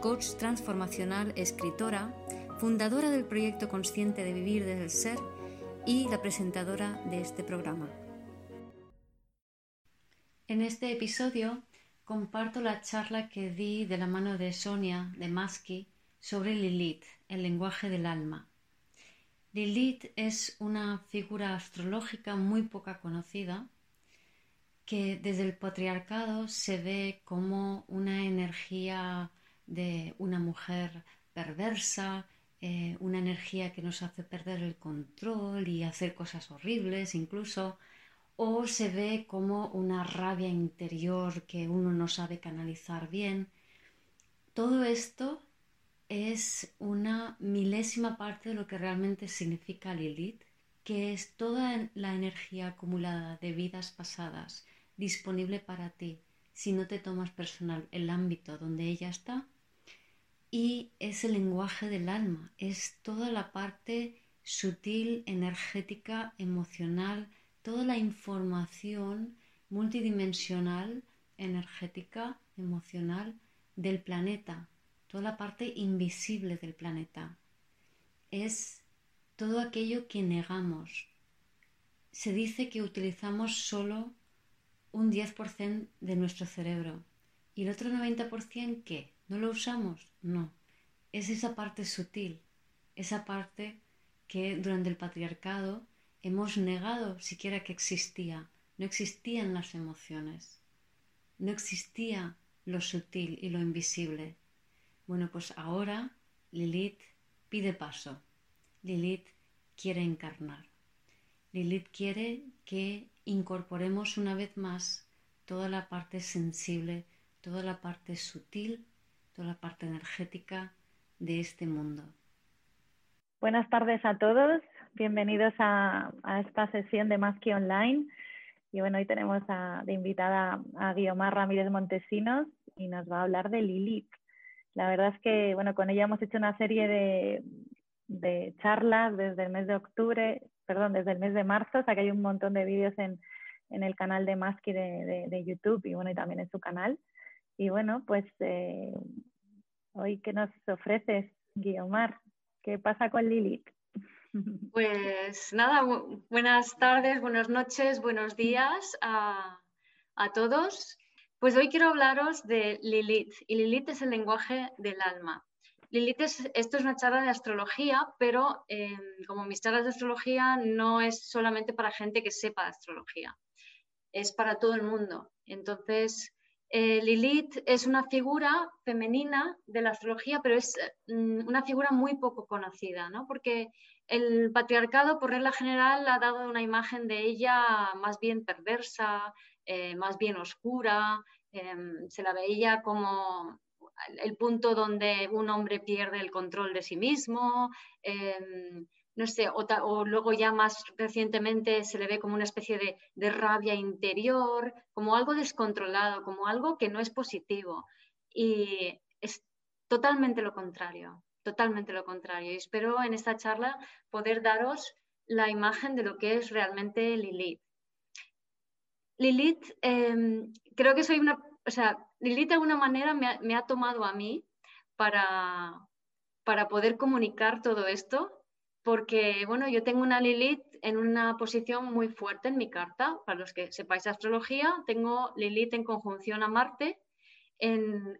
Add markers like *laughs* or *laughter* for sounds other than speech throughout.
coach transformacional, escritora, fundadora del proyecto Consciente de Vivir desde el Ser y la presentadora de este programa. En este episodio comparto la charla que di de la mano de Sonia de Maski sobre Lilith, el lenguaje del alma. Lilith es una figura astrológica muy poca conocida que desde el patriarcado se ve como una energía de una mujer perversa, eh, una energía que nos hace perder el control y hacer cosas horribles incluso, o se ve como una rabia interior que uno no sabe canalizar bien. Todo esto es una milésima parte de lo que realmente significa Lilith, que es toda la energía acumulada de vidas pasadas disponible para ti si no te tomas personal el ámbito donde ella está. Y es el lenguaje del alma, es toda la parte sutil, energética, emocional, toda la información multidimensional, energética, emocional del planeta toda la parte invisible del planeta. Es todo aquello que negamos. Se dice que utilizamos solo un 10% de nuestro cerebro. ¿Y el otro 90% qué? ¿No lo usamos? No. Es esa parte sutil, esa parte que durante el patriarcado hemos negado siquiera que existía. No existían las emociones. No existía lo sutil y lo invisible. Bueno, pues ahora Lilith pide paso. Lilith quiere encarnar. Lilith quiere que incorporemos una vez más toda la parte sensible, toda la parte sutil, la parte energética de este mundo. Buenas tardes a todos, bienvenidos a, esta sesión de Más Online. Y bueno, hoy tenemos de invitada a Guiomar Ramírez Montesinos y nos va a hablar de Lilith. La verdad es que, bueno, con ella hemos hecho una serie de, charlas desde el mes de octubre, perdón, desde el mes de marzo, o sea que hay un montón de vídeos en, el canal de Maski de, de, YouTube y bueno, y también en su canal. Y bueno, pues eh, hoy, ¿qué nos ofreces, Guiomar? ¿Qué pasa con Lilith? *laughs* Pues nada, buenas tardes, buenas noches, buenos días a, a todos. Pues hoy quiero hablaros de Lilith y Lilith es el lenguaje del alma. Lilith es, esto es una charla de astrología, pero em, como mis charlas de astrología no es solamente para gente que sepa astrología, es para todo el mundo. Entonces, eh, Lilith es una figura femenina de la astrología, pero es mm, una figura muy poco conocida, ¿no? porque el patriarcado, por regla general, ha dado una imagen de ella más bien perversa, eh, más bien oscura, em, se la veía como el punto donde un hombre pierde el control de sí mismo, em, no sé, o, luego ya más recientemente se le ve como una especie de, rabia interior, como algo descontrolado, como algo que no es positivo. Y es totalmente lo contrario, totalmente lo contrario. Y espero en esta charla poder daros la imagen de lo que es realmente Lilith. Lilith, em, creo que soy una, o sea, Lilith de alguna manera me ha, tomado a mí para, para poder comunicar todo esto, porque, bueno, yo tengo una Lilith en una posición muy fuerte en mi carta. Para los que sepáis astrología, tengo Lilith en conjunción a Marte, en,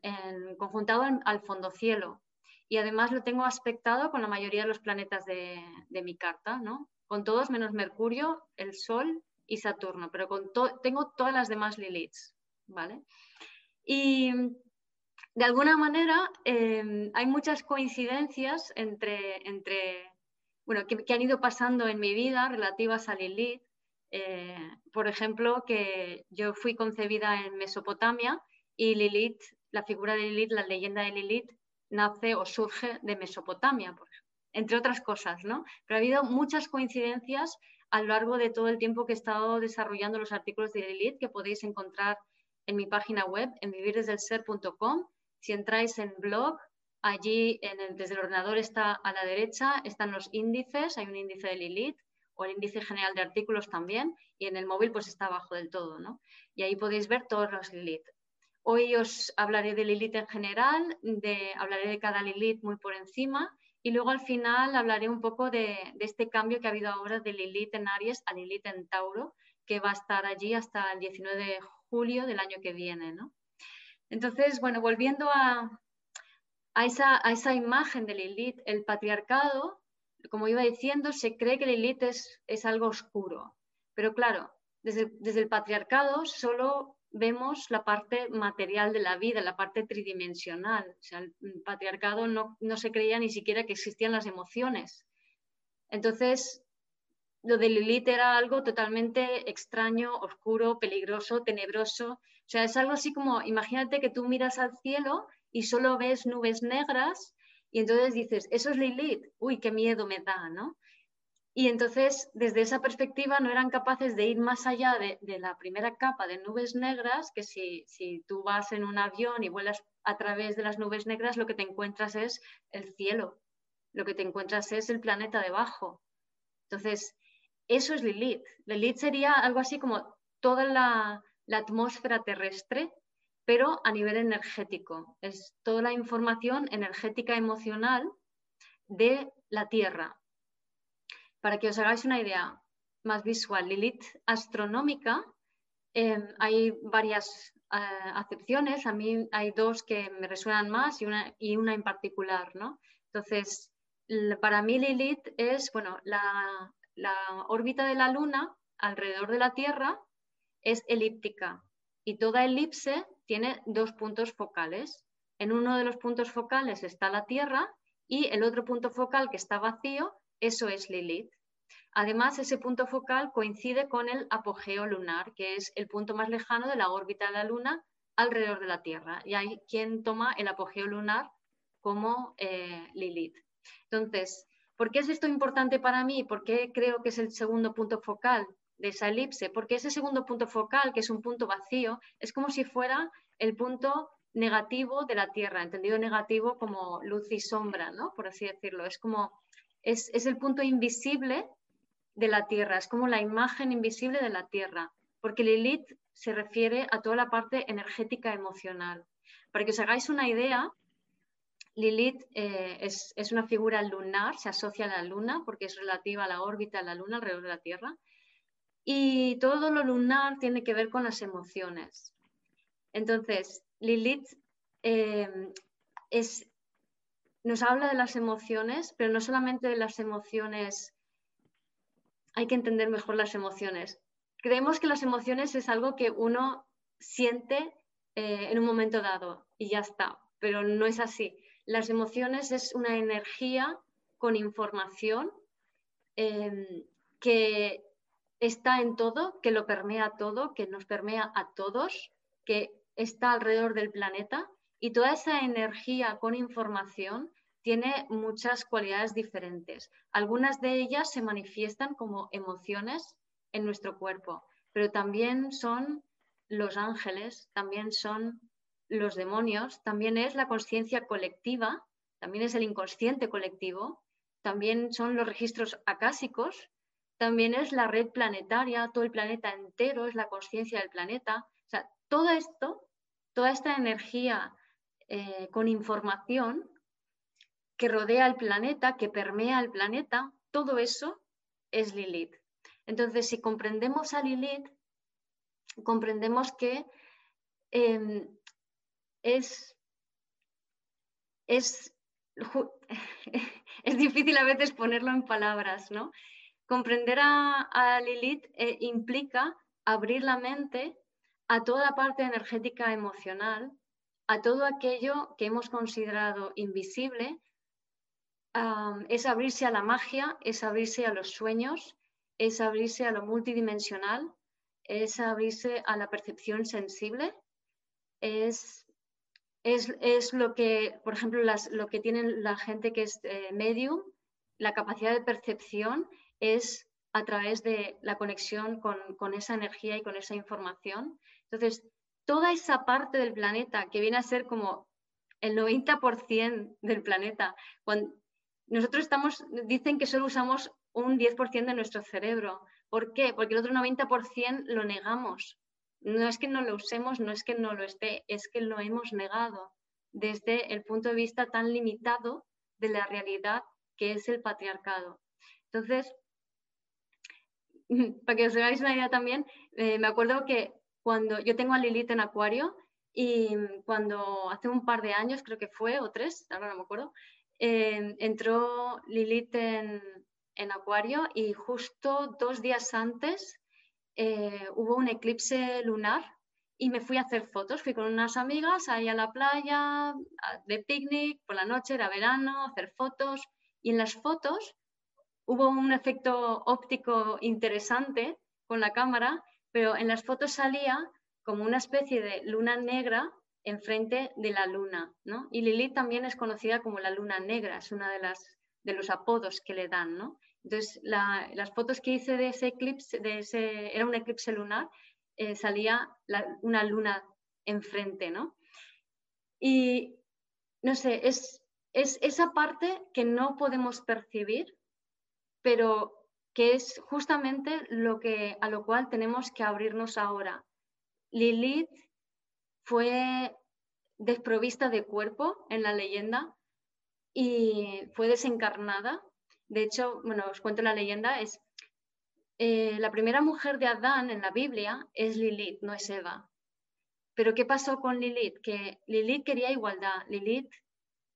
conjuntado al fondo cielo. Y además lo tengo aspectado con la mayoría de los planetas de, de mi carta, ¿no? Con todos menos Mercurio, el Sol y Saturno, pero con tengo todas las demás Liliths, ¿vale? Y de alguna manera em, hay muchas coincidencias entre, entre bueno, que, han ido pasando en mi vida relativas a Lilith. Eh, por ejemplo, que yo fui concebida en Mesopotamia y Lilith, la figura de Lilith, la leyenda de Lilith, nace o surge de Mesopotamia, entre otras cosas, ¿no? Pero ha habido muchas coincidencias a lo largo de todo el tiempo que he estado desarrollando los artículos de Lilith que podéis encontrar en mi página web, en vivirdesdelser.com. Si entráis en blog, allí desde el ordenador está a la derecha, están los índices, hay un índice de Lilith o el índice general de artículos también, y en el móvil pues está abajo del todo, ¿no? Y ahí podéis ver todos los Lilith. Hoy os hablaré de Lilith en general, de, hablaré de cada Lilith muy por encima y luego al final hablaré un poco de, este cambio que ha habido ahora de Lilith en Aries a Lilith en Tauro, que va a estar allí hasta el 19 de julio del año que viene. ¿no? Entonces, bueno, volviendo a, a, esa, a, esa, imagen de Lilith, el patriarcado, como iba diciendo, se cree que Lilith es, es algo oscuro. Pero claro, desde, desde el patriarcado solo vemos la parte material de la vida, la parte tridimensional. O sea, el patriarcado no, se creía ni siquiera que existían las emociones. Entonces, lo de Lilith era algo totalmente extraño, oscuro, peligroso, tenebroso. O sea, es algo así como, imagínate que tú miras al cielo y solo ves nubes negras y entonces dices, eso es Lilith, uy, qué miedo me da, ¿no? Y entonces, desde esa perspectiva, no eran capaces de ir más allá de, la primera capa de nubes negras, que si, si, tú vas en un avión y vuelas a través de las nubes negras, lo que te encuentras es el cielo, lo que te encuentras es el planeta debajo. Entonces, eso es Lilith. Lilith sería algo así como toda la, la atmósfera terrestre, pero a nivel energético. Es toda la información energética emocional de la Tierra, para que os hagáis una idea más visual, Lilith astronómica, em, hay varias eh, acepciones, a mí hay dos que me resuenan más y una, y una en particular, ¿no? Entonces, para mí Lilith es, bueno, la, la órbita de la Luna alrededor de la Tierra es elíptica y toda elipse tiene dos puntos focales. En uno de los puntos focales está la Tierra y el otro punto focal que está vacío eso es Lilith. Además, ese punto focal coincide con el apogeo lunar, que es el punto más lejano de la órbita de la Luna alrededor de la Tierra. Y hay quien toma el apogeo lunar como eh, Lilith. Entonces, ¿por qué es esto importante para mí? ¿Por qué creo que es el segundo punto focal de esa elipse? Porque ese segundo punto focal, que es un punto vacío, es como si fuera el punto negativo de la Tierra, entendido negativo como luz y sombra, ¿no? Por así decirlo. Es como es, el punto invisible de la Tierra, es como la imagen invisible de la Tierra, porque Lilith se refiere a toda la parte energética emocional. Para que os hagáis una idea, Lilith eh, es, es, una figura lunar, se asocia a la Luna porque es relativa a la órbita de la Luna alrededor de la Tierra. Y todo lo lunar tiene que ver con las emociones. Entonces, Lilith eh, es, nos habla de las emociones, pero no solamente de las emociones, hay que entender mejor las emociones. Creemos que las emociones es algo que uno siente eh, en un momento dado y ya está, pero no es así. Las emociones es una energía con información em, que está en todo, que lo permea todo, que nos permea a todos, que está alrededor del planeta y toda esa energía con información tiene muchas cualidades diferentes. Algunas de ellas se manifiestan como emociones en nuestro cuerpo, pero también son los ángeles, también son los demonios, también es la conciencia colectiva, también es el inconsciente colectivo, también son los registros acásicos, también es la red planetaria, todo el planeta entero es la conciencia del planeta. O sea, todo esto, toda esta energía eh, con información que rodea el planeta, que permea el planeta, todo eso es Lilith. Entonces, si comprendemos a Lilith, comprendemos que em, es, es, *laughs* es, difícil a veces ponerlo en palabras, ¿no? Comprender a, Lilith eh, implica abrir la mente a toda la parte energética emocional a todo aquello que hemos considerado invisible, es abrirse a la magia, es abrirse a los sueños, es abrirse a lo multidimensional, es abrirse a la percepción sensible, es es, lo que, por ejemplo, lo que tienen la gente que es eh, medium, la capacidad de percepción es a través de la conexión con, esa energía y con esa información. Entonces, toda esa parte del planeta que viene a ser como el 90% del planeta, cuando nosotros estamos, dicen que solo usamos un 10% de nuestro cerebro. ¿Por qué? Porque el otro 90% lo negamos. No es que no lo usemos, no es que no lo esté, es que lo hemos negado desde el punto de vista tan limitado de la realidad que es el patriarcado. Entonces, *laughs* para que os hagáis una idea también, eh, me acuerdo que cuando yo tengo a Lilith en Acuario y cuando hace un par de años, creo que fue, o tres, ahora no me acuerdo, eh, entró Lilith en, en Acuario y justo dos días antes eh, hubo un eclipse lunar y me fui a hacer fotos. Fui con unas amigas ahí a la playa, de picnic, por la noche, era verano, hacer fotos. Y en las fotos hubo un efecto óptico interesante con la cámara, pero en las fotos salía como una especie de luna negra enfrente de la luna. ¿no? Y Lilith también es conocida como la luna negra, es una de, las, de los apodos que le dan. ¿no? Entonces, las fotos que hice de ese eclipse, de ese, era un eclipse lunar, eh, salía una luna enfrente, ¿no? Y, no sé, es, es esa parte que no podemos percibir, pero que es justamente lo que, a lo cual tenemos que abrirnos ahora. Lilith fue desprovista de cuerpo en la leyenda y fue desencarnada de hecho, bueno, os cuento la leyenda, es eh, la primera mujer de Adán en la Biblia es Lilith, no es Eva. Pero ¿qué pasó con Lilith? Que Lilith quería igualdad, Lilith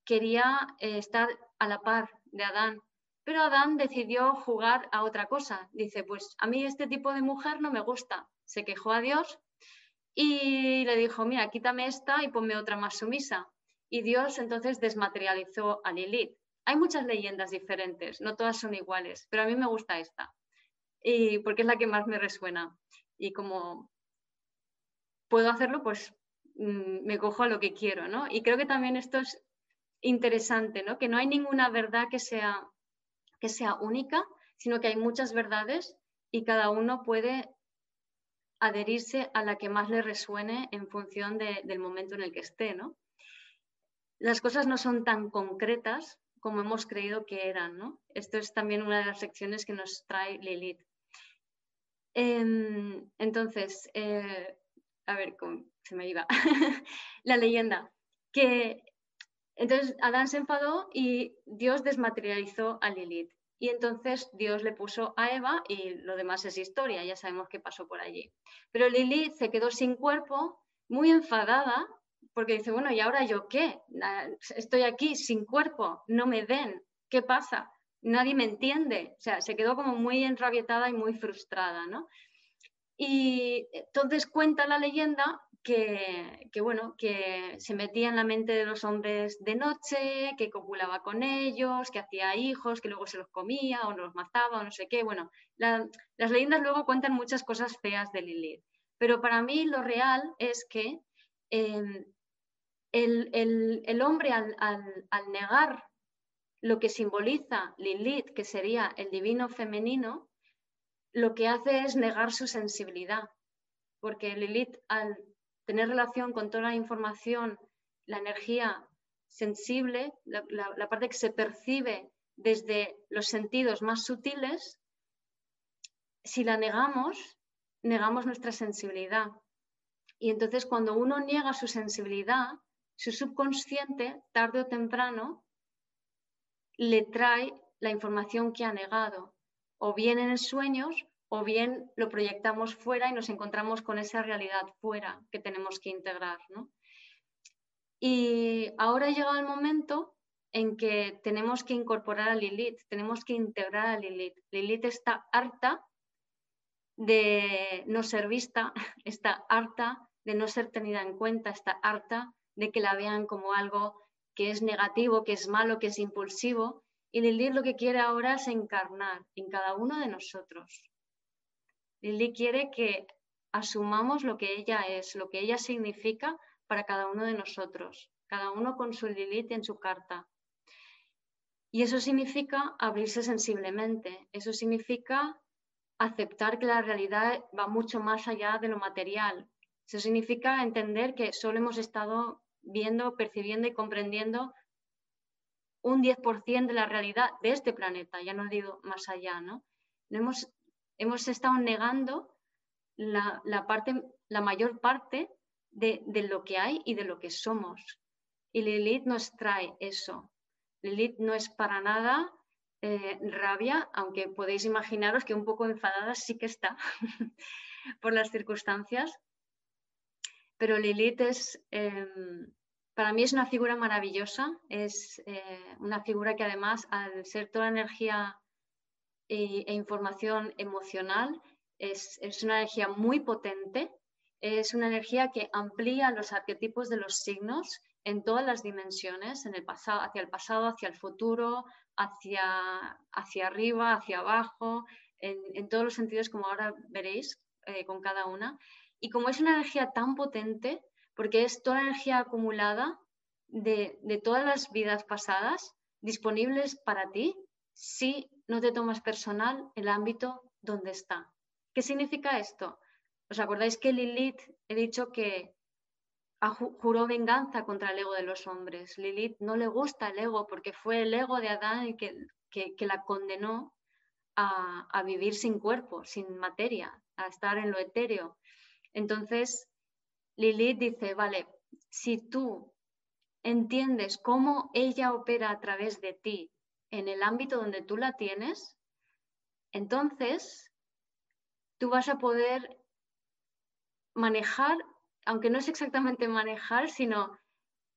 quería eh, estar a la par de Adán, pero Adán decidió jugar a otra cosa. Dice, pues a mí este tipo de mujer no me gusta. Se quejó a Dios y le dijo, mira, quítame esta y ponme otra más sumisa. Y Dios entonces desmaterializó a Lilith. Hay muchas leyendas diferentes, no todas son iguales, pero a mí me gusta esta, y porque es la que más me resuena. Y como puedo hacerlo, pues mm, me cojo a lo que quiero, ¿no? Y creo que también esto es interesante, ¿no? Que no hay ninguna verdad que sea, que sea única, sino que hay muchas verdades y cada uno puede adherirse a la que más le resuene en función del momento en el que esté, ¿no? Las cosas no son tan concretas como hemos creído que eran. ¿no? Esto es también una de las secciones que nos trae Lilith. Em, entonces, eh, a ver, se me iba. *laughs* la leyenda. Que entonces Adán se enfadó y Dios desmaterializó a Lilith. Y entonces Dios le puso a Eva y lo demás es historia, ya sabemos qué pasó por allí. Pero Lilith se quedó sin cuerpo, muy enfadada, porque dice, bueno, ¿y ahora yo qué? Estoy aquí sin cuerpo, no me ven, ¿qué pasa? Nadie me entiende. O sea, se quedó como muy enrabietada y muy frustrada, ¿no? Y entonces cuenta la leyenda que, bueno, que se metía en la mente de los hombres de noche, que copulaba con ellos, que hacía hijos, que luego se los comía o los mataba o no sé qué. Bueno, las leyendas luego cuentan muchas cosas feas de Lilith. Pero para mí lo real es que em, el, hombre al, negar lo que simboliza Lilith, que sería el divino femenino, lo que hace es negar su sensibilidad, porque Lilith al tener relación con toda la información, la energía sensible, la, parte que se percibe desde los sentidos más sutiles, si la negamos, negamos nuestra sensibilidad. Y entonces cuando uno niega su sensibilidad, su subconsciente, tarde o temprano, le trae la información que ha negado, o bien en sueños, o bien lo proyectamos fuera y nos encontramos con esa realidad fuera que tenemos que integrar. Y ahora ha llegado el momento en que tenemos que incorporar a Lilith, tenemos que integrar a Lilith. Lilith está harta de no ser vista, *laughs* está harta de no ser tenida en cuenta, está harta de que la vean como algo que es negativo, que es malo, que es impulsivo. Y Lili lo que quiere ahora es encarnar en cada uno de nosotros. Lili quiere que asumamos lo que ella es, lo que ella significa para cada uno de nosotros. cada uno con su Lilith en su carta. Y eso significa abrirse sensiblemente, eso significa aceptar que la realidad va mucho más allá de lo material. Eso significa entender que solo hemos estado viendo, percibiendo y comprendiendo un 10% de la realidad de este planeta, ya no digo más allá, ¿no? hemos, hemos estado negando la, parte, la mayor parte de, lo que hay y de lo que somos. Y Lilith nos trae eso. Lilith no es para nada eh, rabia, aunque podéis imaginaros que un poco enfadada sí que está *laughs* por las circunstancias. Pero Lilith es, em, para mí es una figura maravillosa, es eh, una figura que además al ser toda energía e, información emocional, es, una energía muy potente, es una energía que amplía los arquetipos de los signos en todas las dimensiones, en el pasado, hacia el pasado, hacia el futuro, hacia, hacia arriba, hacia abajo, en, todos los sentidos como ahora veréis eh, con cada una. Y como es una energía tan potente, porque es toda la energía acumulada de, todas las vidas pasadas disponibles para ti si no te tomas personal el ámbito donde está. ¿Qué significa esto? ¿Os acordáis que Lilith he dicho que juró venganza contra el ego de los hombres? Lilith no le gusta el ego porque fue el ego de Adán el que, la condenó a, vivir sin cuerpo, sin materia, a estar en lo etéreo. Entonces, Lilith dice, vale, si tú entiendes cómo ella opera a través de ti en el ámbito donde tú la tienes, entonces tú vas a poder manejar, aunque no es exactamente manejar, sino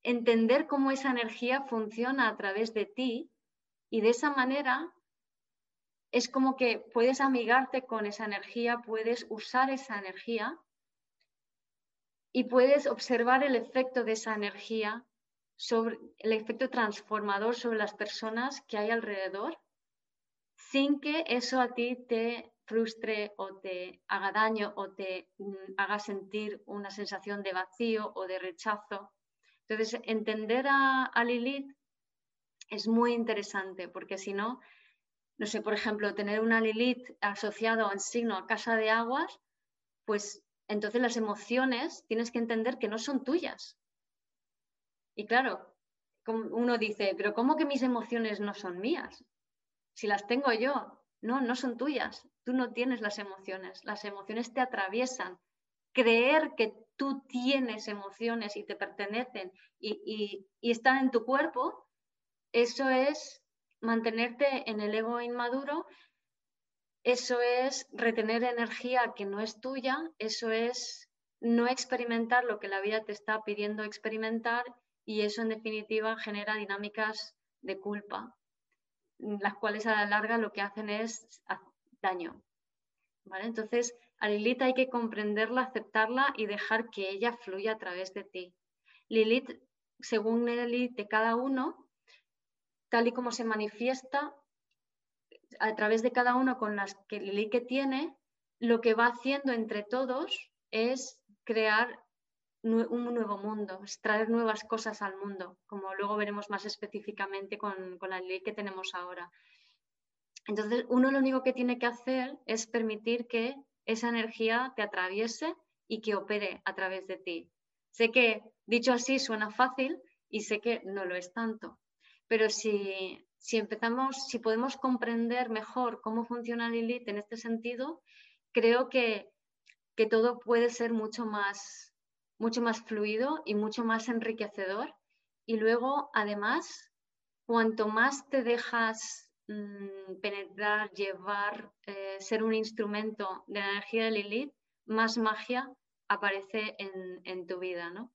entender cómo esa energía funciona a través de ti y de esa manera es como que puedes amigarte con esa energía, puedes usar esa energía y puedes observar el efecto de esa energía sobre el efecto transformador sobre las personas que hay alrededor sin que eso a ti te frustre o te haga daño o te mm, haga sentir una sensación de vacío o de rechazo. Entonces, entender a, a Lilith es muy interesante porque si no, no sé, por ejemplo, tener una Lilith asociado en signo a casa de aguas, pues entonces las emociones tienes que entender que no son tuyas. Y claro, uno dice, pero ¿cómo que mis emociones no son mías? Si las tengo yo, no, no son tuyas. Tú no tienes las emociones. Las emociones te atraviesan. Creer que tú tienes emociones y te pertenecen y, y están en tu cuerpo, eso es mantenerte en el ego inmaduro eso es retener energía que no es tuya, eso es no experimentar lo que la vida te está pidiendo experimentar y eso en definitiva genera dinámicas de culpa, las cuales a la larga lo que hacen es daño. ¿vale? Entonces, a Lilith hay que comprenderla, aceptarla y dejar que ella fluya a través de ti. Lilith, según Lilith de cada uno, tal y como se manifiesta, a través de cada uno con las que Lili que tiene, lo que va haciendo entre todos es crear un nuevo mundo, es traer nuevas cosas al mundo, como luego veremos más específicamente con, con la Lili que tenemos ahora. Entonces, uno lo único que tiene que hacer es permitir que esa energía te atraviese y que opere a través de ti. Sé que dicho así suena fácil y sé que no lo es tanto, pero si si empezamos, si podemos comprender mejor cómo funciona Lilith en este sentido, creo que, todo puede ser mucho más, mucho más fluido y mucho más enriquecedor. Y luego, además, cuanto más te dejas mm, penetrar, llevar, eh, ser un instrumento de la energía de Lilith, más magia aparece en, en tu vida, ¿no?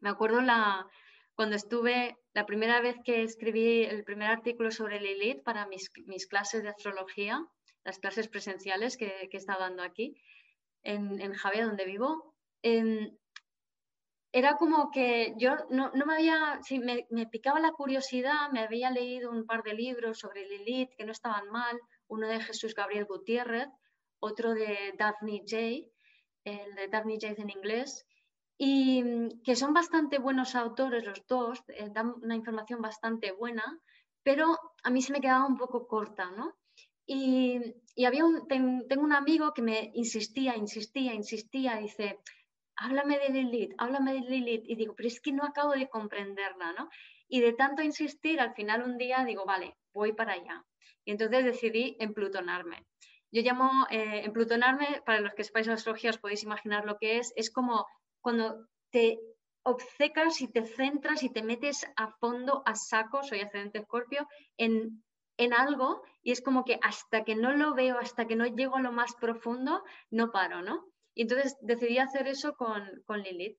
Me acuerdo la, cuando estuve, la primera vez que escribí el primer artículo sobre Lilith para mis, clases de astrología, las clases presenciales que, que he estado dando aquí, en, en Javier, donde vivo, era como que yo no, me había, sí, me, me, picaba la curiosidad, me había leído un par de libros sobre Lilith que no estaban mal, uno de Jesús Gabriel Gutiérrez, otro de Daphne J., el de Daphne J. en inglés, y mm, que son bastante buenos autores los dos, eh, dan una información bastante buena, pero a mí se me quedaba un poco corta, ¿no? Y, había un, tengo un amigo que me insistía, insistía, insistía, dice, háblame de Lilith, háblame de Lilith, y digo, pero es que no acabo de comprenderla, ¿no? Y de tanto insistir, al final un día digo, vale, voy para allá. Y entonces decidí emplutonarme. Yo llamo eh, emplutonarme, para los que sepáis astrología os podéis imaginar lo que es, es como cuando te obcecas y te centras y te metes a fondo, a saco, soy ascendente escorpio, en, en algo y es como que hasta que no lo veo, hasta que no llego a lo más profundo, no paro, ¿no? Y entonces decidí hacer eso con, con Lilith.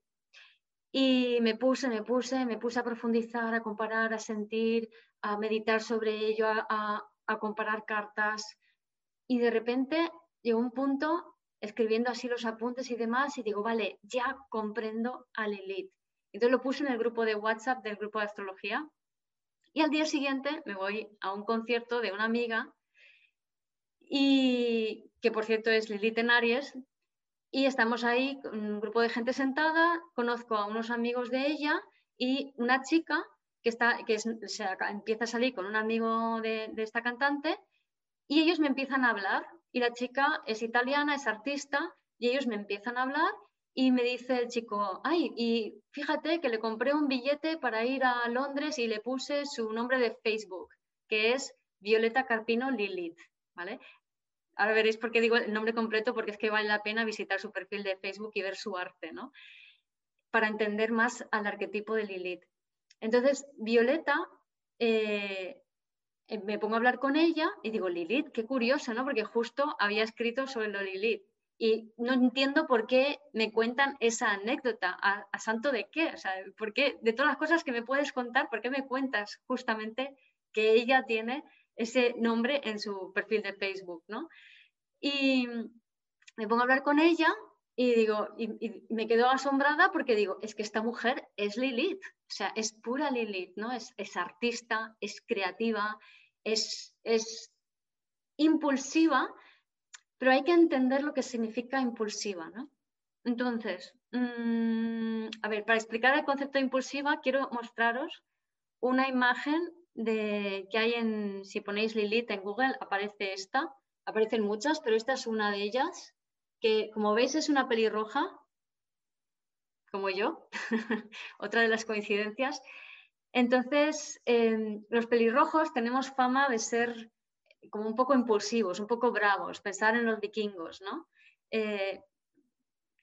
Y me puse, me puse, me puse a profundizar, a comparar, a sentir, a meditar sobre ello, a, a comparar cartas. Y de repente llegó un punto escribiendo así los apuntes y demás y digo, vale, ya comprendo a Lilith. Entonces lo puse en el grupo de WhatsApp del grupo de astrología y al día siguiente me voy a un concierto de una amiga y que por cierto es Lilith en Aries y estamos ahí, un grupo de gente sentada, conozco a unos amigos de ella y una chica que, está, que se, empieza a salir con un amigo de, de esta cantante y ellos me empiezan a hablar y la chica es italiana, es artista y ellos me empiezan a hablar y me dice el chico, ay, y fíjate que le compré un billete para ir a Londres y le puse su nombre de Facebook, que es Violeta Carpino Lilith, ¿vale? Ahora veréis por qué digo el nombre completo, porque es que vale la pena visitar su perfil de Facebook y ver su arte, ¿no? Para entender más al arquetipo de Lilith. Entonces, Violeta, eh, eh, me pongo a hablar con ella y digo, Lilith, qué curioso, ¿no? Porque justo había escrito sobre lo Lilith. Y no entiendo por qué me cuentan esa anécdota, a, santo de qué, o sea, ¿por qué? De todas las cosas que me puedes contar, ¿por qué me cuentas justamente que ella tiene ese nombre en su perfil de Facebook, ¿no? Y me pongo a hablar con ella y digo, y, me quedo asombrada porque digo, es que esta mujer es Lilith, o sea, es pura Lilith, ¿no? Es, es artista, es creativa, es, impulsiva, pero hay que entender lo que significa impulsiva, ¿no? Entonces, mm, a ver, para explicar el concepto de impulsiva, quiero mostraros una imagen de, que hay en, si ponéis Lilith en Google, aparece esta, aparecen muchas, pero esta es una de ellas, que como veis es una pelirroja, como yo, *laughs* otra de las coincidencias. Entonces, em, los pelirrojos tenemos fama de ser como un poco impulsivos, un poco bravos, pensar en los vikingos, ¿no? Eh,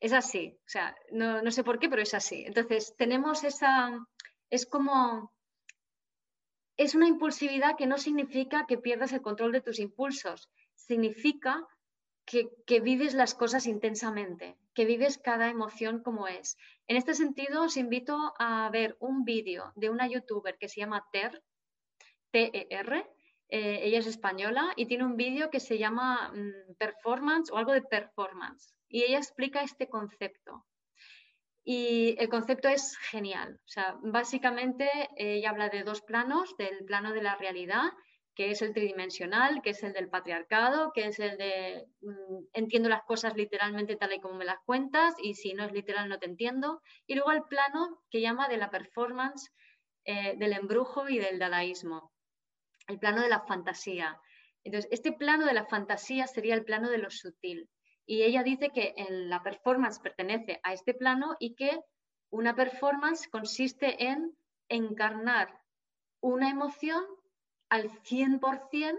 es así, o sea, no, no sé por qué, pero es así. Entonces, tenemos esa, es como es una impulsividad que no significa que pierdas el control de tus impulsos, significa que, vives las cosas intensamente, que vives cada emoción como es. En este sentido, os invito a ver un vídeo de una youtuber que se llama Ter, T-E-R, eh, ella es española y tiene un vídeo que se llama mm, Performance o algo de performance. Y ella explica este concepto. Y el concepto es genial. O sea, básicamente ella habla de dos planos, del plano de la realidad, que es el tridimensional, que es el del patriarcado, que es el de mm, entiendo las cosas literalmente tal y como me las cuentas y si no es literal no te entiendo. Y luego el plano que llama de la performance, eh, del embrujo y del dadaísmo, el plano de la fantasía. Entonces, este plano de la fantasía sería el plano de lo sutil. Y ella dice que la performance pertenece a este plano y que una performance consiste en encarnar una emoción al 100%,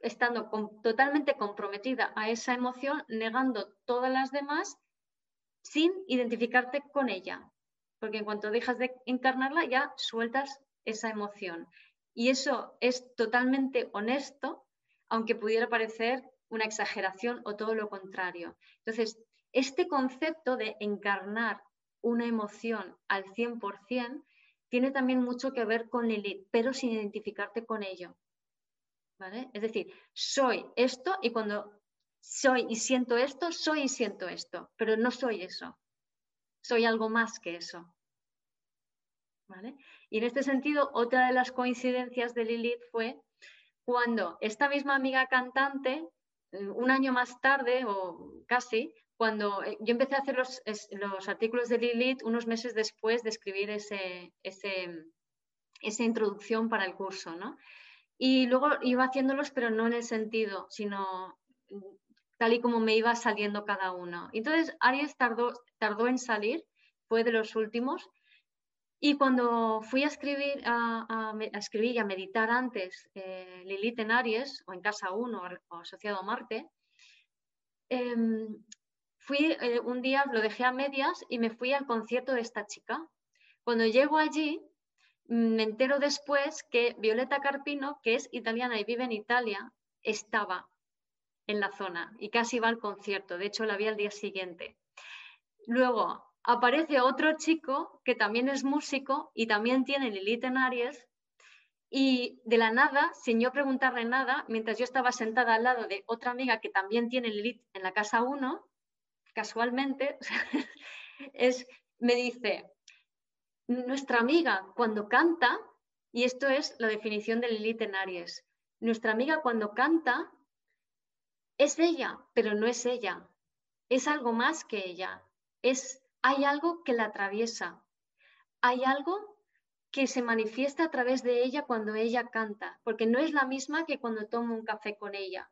estando totalmente comprometida a esa emoción, negando todas las demás sin identificarte con ella. Porque en cuanto dejas de encarnarla, ya sueltas esa emoción. Y eso es totalmente honesto, aunque pudiera parecer una exageración o todo lo contrario. Entonces, este concepto de encarnar una emoción al 100% tiene también mucho que ver con Lilith, pero sin identificarte con ello. ¿Vale? Es decir, soy esto y cuando soy y siento esto, soy y siento esto, pero no soy eso. Soy algo más que eso. ¿Vale? Y en este sentido, otra de las coincidencias de Lilith fue cuando esta misma amiga cantante un año más tarde o casi cuando eh, yo empecé a hacer los, los, artículos de Lilith unos meses después de escribir ese, ese, esa introducción para el curso, ¿no? Y luego iba haciéndolos, pero no en el sentido, sino tal y como me iba saliendo cada uno. Entonces, Aries tardó, tardó en salir, fue de los últimos, y cuando fui a escribir, a, escribir y a meditar antes eh, Lilith en Aries, o en casa 1 o, asociado a Marte, em, fui eh, un día, lo dejé a medias y me fui al concierto de esta chica. Cuando llego allí, me entero después que Violeta Carpino, que es italiana y vive en Italia, estaba en la zona y casi va al concierto. De hecho, la vi al día siguiente. Luego, aparece otro chico que también es músico y también tiene Lilith en Aries y de la nada, sin yo preguntarle nada, mientras yo estaba sentada al lado de otra amiga que también tiene Lilith en la casa 1, casualmente, *laughs* es, me dice, nuestra amiga cuando canta, y esto es la definición de Lilith en Aries, nuestra amiga cuando canta es ella, pero no es ella, es algo más que ella, es hay algo que la atraviesa, hay algo que se manifiesta a través de ella cuando ella canta, porque no es la misma que cuando tomo un café con ella.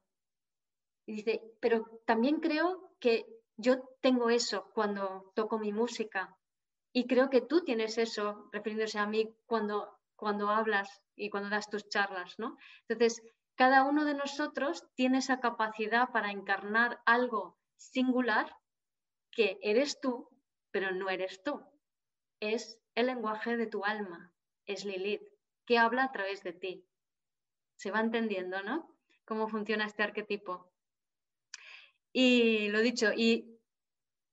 Y dice, pero también creo que yo tengo eso cuando toco mi música y creo que tú tienes eso, refiriéndose a mí cuando, cuando hablas y cuando das tus charlas, ¿no? Entonces, cada uno de nosotros tiene esa capacidad para encarnar algo singular que eres tú pero no eres tú. Es el lenguaje de tu alma, es Lilith, que habla a través de ti. Se va entendiendo, ¿no? Cómo funciona este arquetipo. Y lo dicho, y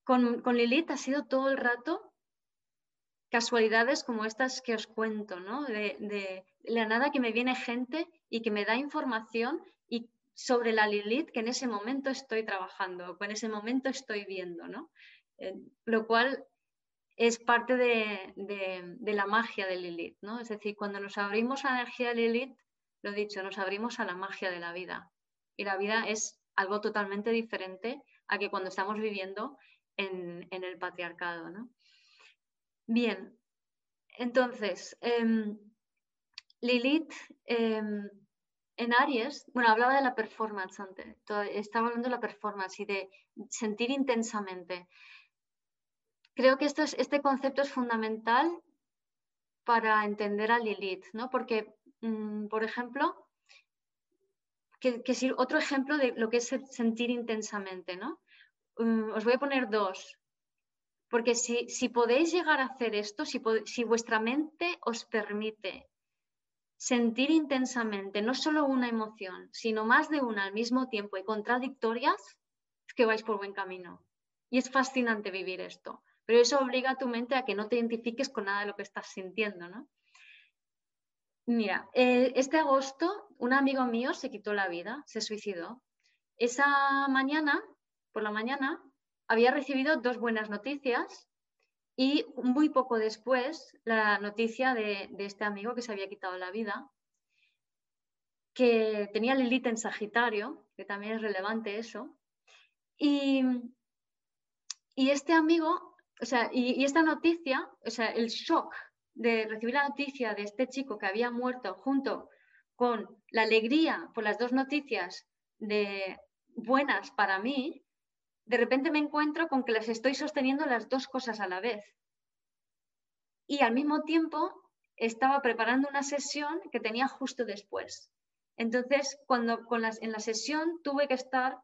con, Lilith ha sido todo el rato casualidades como estas que os cuento, ¿no? De, de, la nada que me viene gente y que me da información y sobre la Lilith que en ese momento estoy trabajando, o en ese momento estoy viendo, ¿no? Eh, lo cual es parte de, la magia de Lilith, ¿no? Es decir, cuando nos abrimos a la energía de Lilith, lo dicho, nos abrimos a la magia de la vida. Y la vida es algo totalmente diferente a que cuando estamos viviendo en, el patriarcado, ¿no? Bien, entonces, em, Lilith em, en Aries, bueno, hablaba de la performance antes, estaba hablando de la performance y de sentir intensamente creo que este concepto es fundamental para entender a Lilith, ¿no? Porque, mm, por ejemplo, que, otro ejemplo de lo que es sentir intensamente, ¿no? Mm, os voy a poner dos. Porque si, podéis llegar a hacer esto, si, si vuestra mente os permite sentir intensamente no solo una emoción, sino más de una al mismo tiempo y contradictorias, es que vais por buen camino. Y es fascinante vivir esto. Pero eso obliga a tu mente a que no te identifiques con nada de lo que estás sintiendo, ¿no? Mira, eh, este agosto un amigo mío se quitó la vida, se suicidó. Esa mañana, por la mañana, había recibido dos buenas noticias y muy poco después la noticia de, este amigo que se había quitado la vida, que tenía Lilith en Sagitario, que también es relevante eso. Y, y este amigo o sea, y, esta noticia, o sea, el shock de recibir la noticia de este chico que había muerto junto con la alegría por las dos noticias de buenas para mí, de repente me encuentro con que las estoy sosteniendo las dos cosas a la vez. Y al mismo tiempo estaba preparando una sesión que tenía justo después. Entonces, cuando con las, en la sesión tuve que estar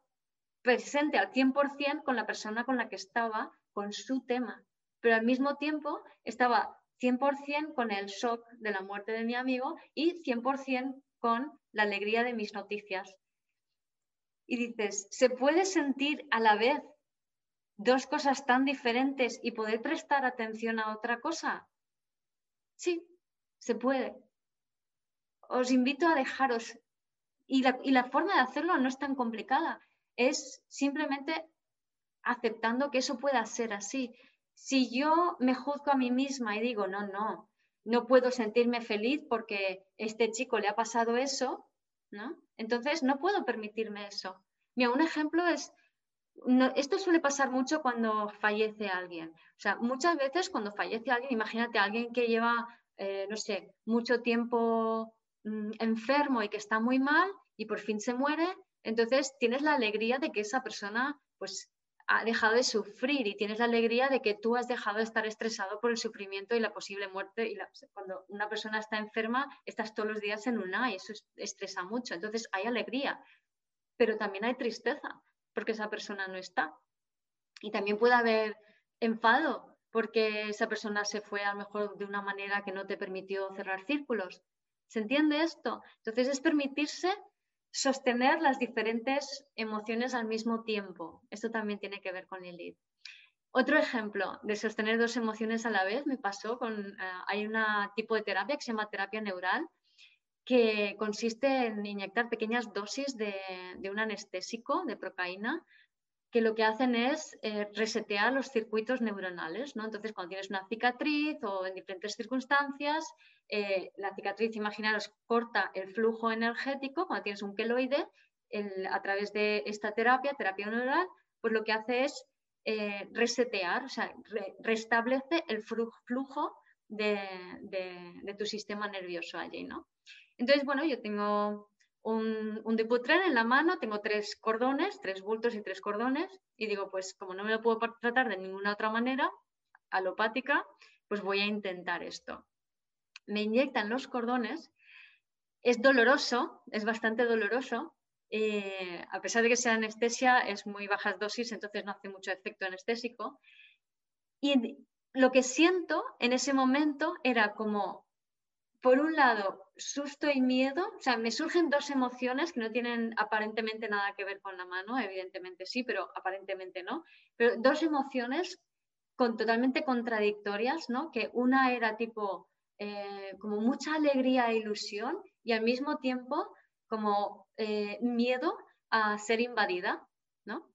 presente al 100% con la persona con la que estaba con su tema, pero al mismo tiempo estaba 100% con el shock de la muerte de mi amigo y 100% con la alegría de mis noticias. Y dices, ¿se puede sentir a la vez dos cosas tan diferentes y poder prestar atención a otra cosa? Sí, se puede. Os invito a dejaros. Y la, y la forma de hacerlo no es tan complicada. Es simplemente aceptando que eso pueda ser así. Si yo me juzgo a mí misma y digo, no, no, no puedo sentirme feliz porque este chico le ha pasado eso, ¿no? Entonces no puedo permitirme eso. Mira, un ejemplo es esto suele pasar mucho cuando fallece alguien. O sea, muchas veces cuando fallece alguien, imagínate alguien que lleva, eh, no sé, mucho tiempo mm, enfermo y que está muy mal y por fin se muere, entonces tienes la alegría de que esa persona pues ha dejado de sufrir y tienes la alegría de que tú has dejado de estar estresado por el sufrimiento y la posible muerte. Y cuando una persona está enferma, estás todos los días en una y eso estresa mucho. Entonces hay alegría, pero también hay tristeza porque esa persona no está. Y también puede haber enfado porque esa persona se fue a lo mejor de una manera que no te permitió cerrar círculos. ¿Se entiende esto? Entonces es permitirse sostener las diferentes emociones al mismo tiempo. Esto también tiene que ver con Lilith. Otro ejemplo de sostener dos emociones a la vez me pasó con, eh, hay un tipo de terapia que se llama terapia neural, que consiste en inyectar pequeñas dosis de, de un anestésico, de procaína, que lo que hacen es eh, resetear los circuitos neuronales. ¿no? Entonces, cuando tienes una cicatriz o en diferentes circunstancias, eh, la cicatriz, imaginaros, corta el flujo energético, cuando tienes un queloide, a través de esta terapia, terapia neural, pues lo que hace es eh, resetear, o sea, restablece el flujo de, de, tu sistema nervioso allí, ¿no? Entonces, bueno, yo tengo un, un Dupuytren en la mano, tengo tres cordones, tres bultos y tres cordones, y digo, pues como no me lo puedo tratar de ninguna otra manera, alopática, pues voy a intentar esto. Me inyectan los cordones, es doloroso, es bastante doloroso, eh, a pesar de que sea anestesia, es muy bajas dosis, entonces no hace mucho efecto anestésico. Y lo que siento en ese momento era como por un lado, susto y miedo, o sea, me surgen dos emociones que no tienen aparentemente nada que ver con la mano, evidentemente sí, pero aparentemente no, pero dos emociones con, totalmente contradictorias, ¿no? Que una era tipo eh, como mucha alegría e ilusión y al mismo tiempo como eh, miedo a ser invadida, ¿no?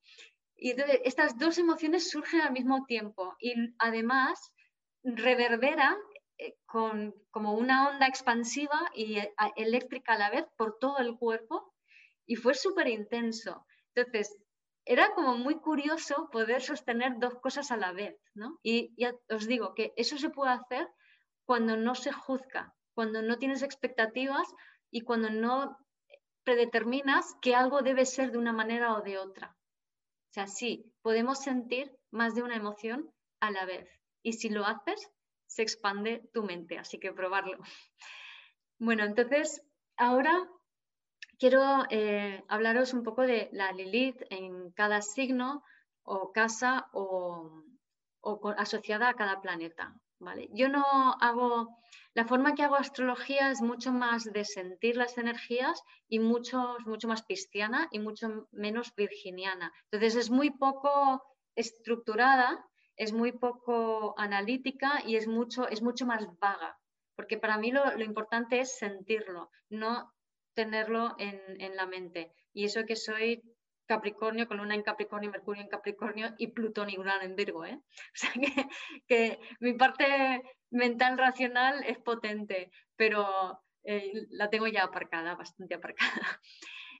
Y entonces estas dos emociones surgen al mismo tiempo y además reverberan eh, con como una onda expansiva y eh, eléctrica a la vez por todo el cuerpo y fue súper intenso. Entonces, era como muy curioso poder sostener dos cosas a la vez, ¿no? Y ya os digo que eso se puede hacer cuando no se juzga, cuando no tienes expectativas y cuando no predeterminas que algo debe ser de una manera o de otra. O sea, sí, podemos sentir más de una emoción a la vez. Y si lo haces, se expande tu mente, así que probarlo. *laughs* Bueno, entonces ahora quiero eh, hablaros un poco de la Lilith en cada signo o casa o, asociada a cada planeta. ¿vale? Yo no hago, la forma que hago astrología es mucho más de sentir las energías y mucho, mucho más cristiana y mucho menos virginiana. Entonces es muy poco estructurada es muy poco analítica y es mucho, es mucho más vaga, porque para mí lo, importante es sentirlo, no tenerlo en, la mente. Y eso que soy Capricornio con Luna en Capricornio, Mercurio en Capricornio y Plutón y Urano en Virgo. ¿eh? *laughs* O sea que, mi parte mental racional es potente, pero eh, la tengo ya aparcada, bastante aparcada.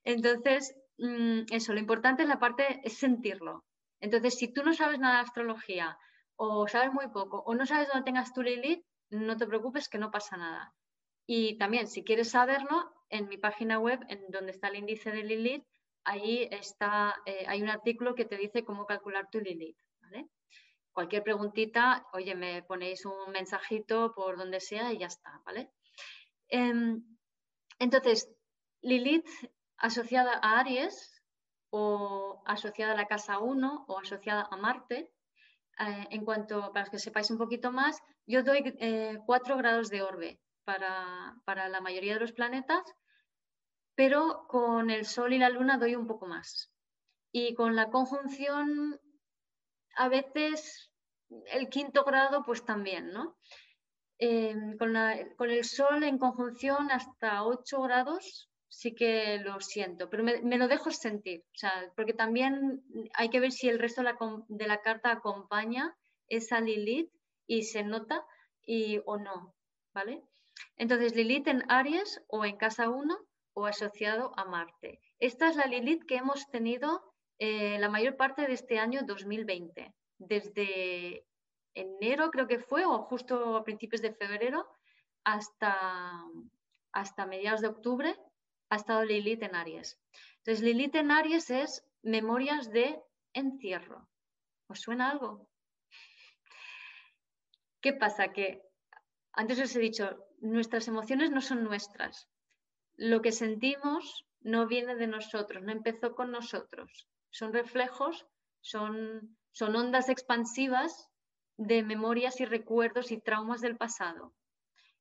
Entonces, mm, eso, lo importante es la parte, es sentirlo, entonces, si tú no sabes nada de astrología o sabes muy poco o no sabes dónde tengas tu Lilith, no te preocupes que no pasa nada. Y también, si quieres saberlo, en mi página web, en donde está el índice de Lilith, ahí está, eh, hay un artículo que te dice cómo calcular tu Lilith. Cualquier preguntita, oye, me ponéis un mensajito por donde sea y ya está, ¿vale? Em, entonces, Lilith asociada a Aries o asociada a la casa 1 o asociada a Marte. Eh, en cuanto, para que sepáis un poquito más, yo doy eh, 4 grados de orbe para, la mayoría de los planetas, pero con el Sol y la Luna doy un poco más. Y con la conjunción, a veces el quinto grado, pues también, ¿no? Eh, con, con, el Sol en conjunción hasta 8 grados sí que lo siento, pero me, lo dejo sentir, o sea, porque también hay que ver si el resto de la, carta acompaña esa Lilith y se nota y, o no, ¿vale? Entonces, Lilith en Aries o en casa 1 o asociado a Marte. Esta es la Lilith que hemos tenido eh, la mayor parte de este año 2020, desde enero creo que fue, o justo a principios de febrero, hasta, hasta mediados de octubre, ha estado Lilith en Aries. Entonces, Lilith en Aries es memorias de encierro. ¿Os suena algo? ¿Qué pasa? Que antes os he dicho, nuestras emociones no son nuestras. Lo que sentimos no viene de nosotros, no empezó con nosotros. Son reflejos, son, son ondas expansivas de memorias y recuerdos y traumas del pasado.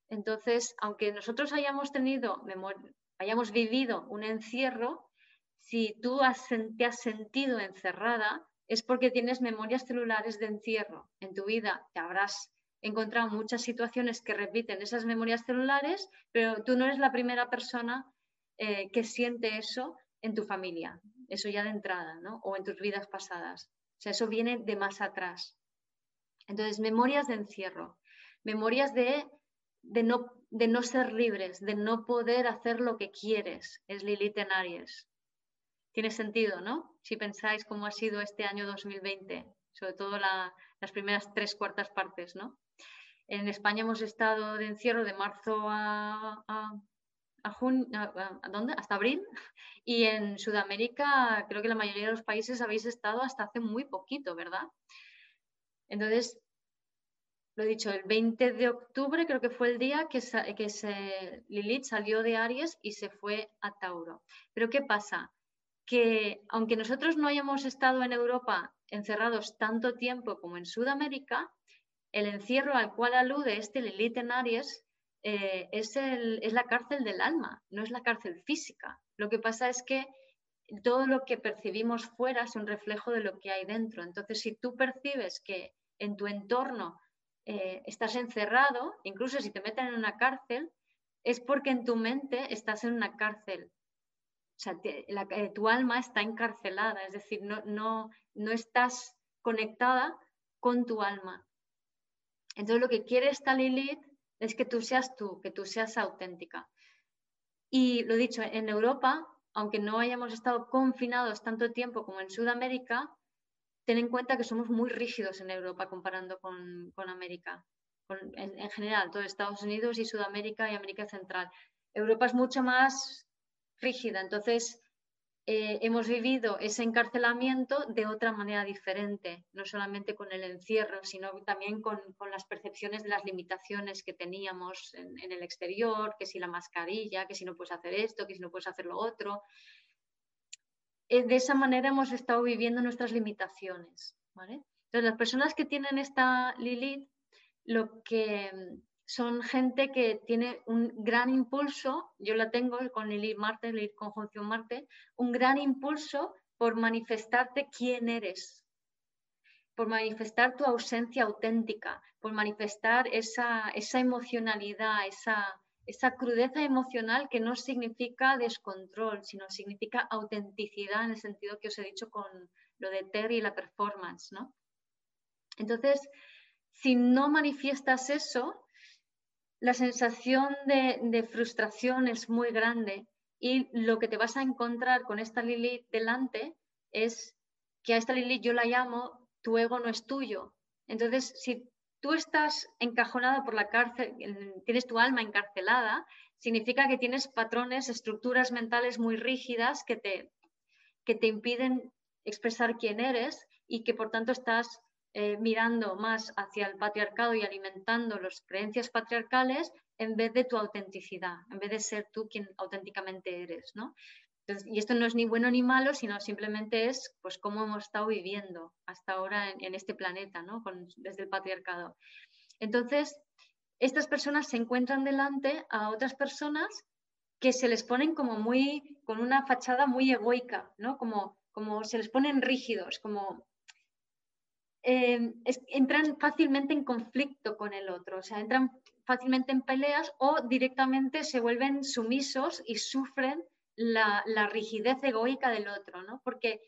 Entonces, aunque nosotros hayamos tenido, hayamos vivido un encierro, si tú te has sentido encerrada, es porque tienes memorias celulares de encierro. En tu vida te habrás encontrado muchas situaciones que repiten esas memorias celulares, pero tú no eres la primera persona eh, que siente eso en tu familia, eso ya de entrada, ¿no? O en tus vidas pasadas. O sea, eso viene de más atrás. Entonces, memorias de encierro, memorias de, de, no, de no ser libres, de no poder hacer lo que quieres, es Lilith en Aries. Tiene sentido, ¿no? Si pensáis cómo ha sido este año 2020, sobre todo las primeras tres cuartas partes, ¿no? En España hemos estado de encierro de marzo a, a, junio, a, ¿dónde? hasta abril, *laughs* y en Sudamérica creo que la mayoría de los países habéis estado hasta hace muy poquito, ¿verdad? Entonces, lo he dicho, el 20 de octubre creo que fue el día que, que se, Lilith salió de Aries y se fue a Tauro. Pero ¿qué pasa? Que aunque nosotros no hayamos estado en Europa encerrados tanto tiempo como en Sudamérica, el encierro al cual alude este Lilith en Aries eh, es, es la cárcel del alma, no es la cárcel física. Lo que pasa es que todo lo que percibimos fuera es un reflejo de lo que hay dentro. Entonces, si tú percibes que en tu entorno eh, estás encerrado, incluso si te meten en una cárcel, es porque en tu mente estás en una cárcel. O sea, eh, tu alma está encarcelada, es decir, no, no, no estás conectada con tu alma. Entonces, lo que quiere esta Lilith es que tú seas tú, que tú seas auténtica. Y lo dicho, en Europa, aunque no hayamos estado confinados tanto tiempo como en Sudamérica, ten en cuenta que somos muy rígidos en Europa comparando con, América, en, general, todo Estados Unidos y Sudamérica y América Central. Europa es mucho más rígida, entonces eh, hemos vivido ese encarcelamiento de otra manera diferente, no solamente con el encierro, sino también con, las percepciones de las limitaciones que teníamos en, en, el exterior, que si la mascarilla, que si no puedes hacer esto, que si no puedes hacer lo otro. Eh, de esa manera hemos estado viviendo nuestras limitaciones. Entonces, las personas que tienen esta Lilith, lo que mm, son gente que tiene un gran impulso, yo la tengo con Lilith Marte, Lilith conjunción Marte, un gran impulso por manifestarte quién eres, por manifestar tu ausencia auténtica, por manifestar esa, esa emocionalidad, esa, esa crudeza emocional que no significa descontrol, sino significa autenticidad en el sentido que os he dicho con lo de Terry y la performance, ¿no? Entonces, si no manifiestas eso, la sensación de, de, frustración es muy grande y lo que te vas a encontrar con esta Lilith delante es que a esta Lilith yo la llamo tu ego no es tuyo. Entonces, si tú estás encajonado por la cárcel, tienes tu alma encarcelada, significa que tienes patrones, estructuras mentales muy rígidas que te, que te impiden expresar quién eres y que por tanto estás eh, mirando más hacia el patriarcado y alimentando las creencias patriarcales en vez de tu autenticidad, en vez de ser tú quien auténticamente eres, ¿no? Y esto no es ni bueno ni malo, sino simplemente es pues cómo hemos estado viviendo hasta ahora en, este planeta, ¿no? desde el patriarcado. Entonces, estas personas se encuentran delante a otras personas que se les ponen como muy, con una fachada muy egoica, ¿no? Como, como se les ponen rígidos, como eh, entran fácilmente en conflicto con el otro, o sea, entran fácilmente en peleas o directamente se vuelven sumisos y sufren la, rigidez egoica del otro, ¿no? Porque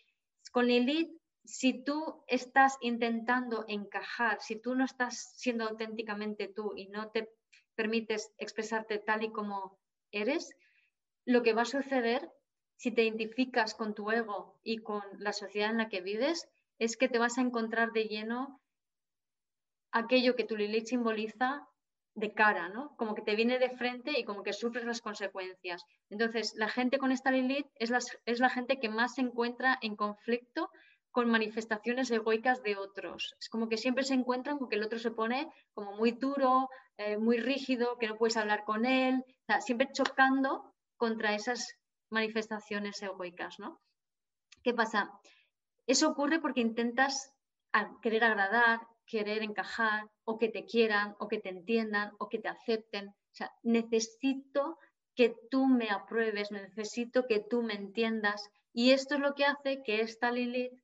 con Lilith, si tú estás intentando encajar, si tú no estás siendo auténticamente tú y no te permites expresarte tal y como eres, lo que va a suceder si te identificas con tu ego y con la sociedad en la que vives, es que te vas a encontrar de lleno aquello que tu Lilith simboliza de cara, ¿no? Como que te viene de frente y como que sufres las consecuencias. Entonces, la gente con esta Lilith es, es la gente que más se encuentra en conflicto con manifestaciones egoicas de otros. Es como que siempre se encuentran con que el otro se pone como muy duro, eh, muy rígido, que no puedes hablar con él, siempre chocando contra esas manifestaciones egoicas, ¿no? ¿Qué pasa? Eso ocurre porque intentas querer agradar, querer encajar, o que te quieran, o que te entiendan, o que te acepten. O sea, necesito que tú me apruebes, necesito que tú me entiendas. Y esto es lo que hace que esta Lilith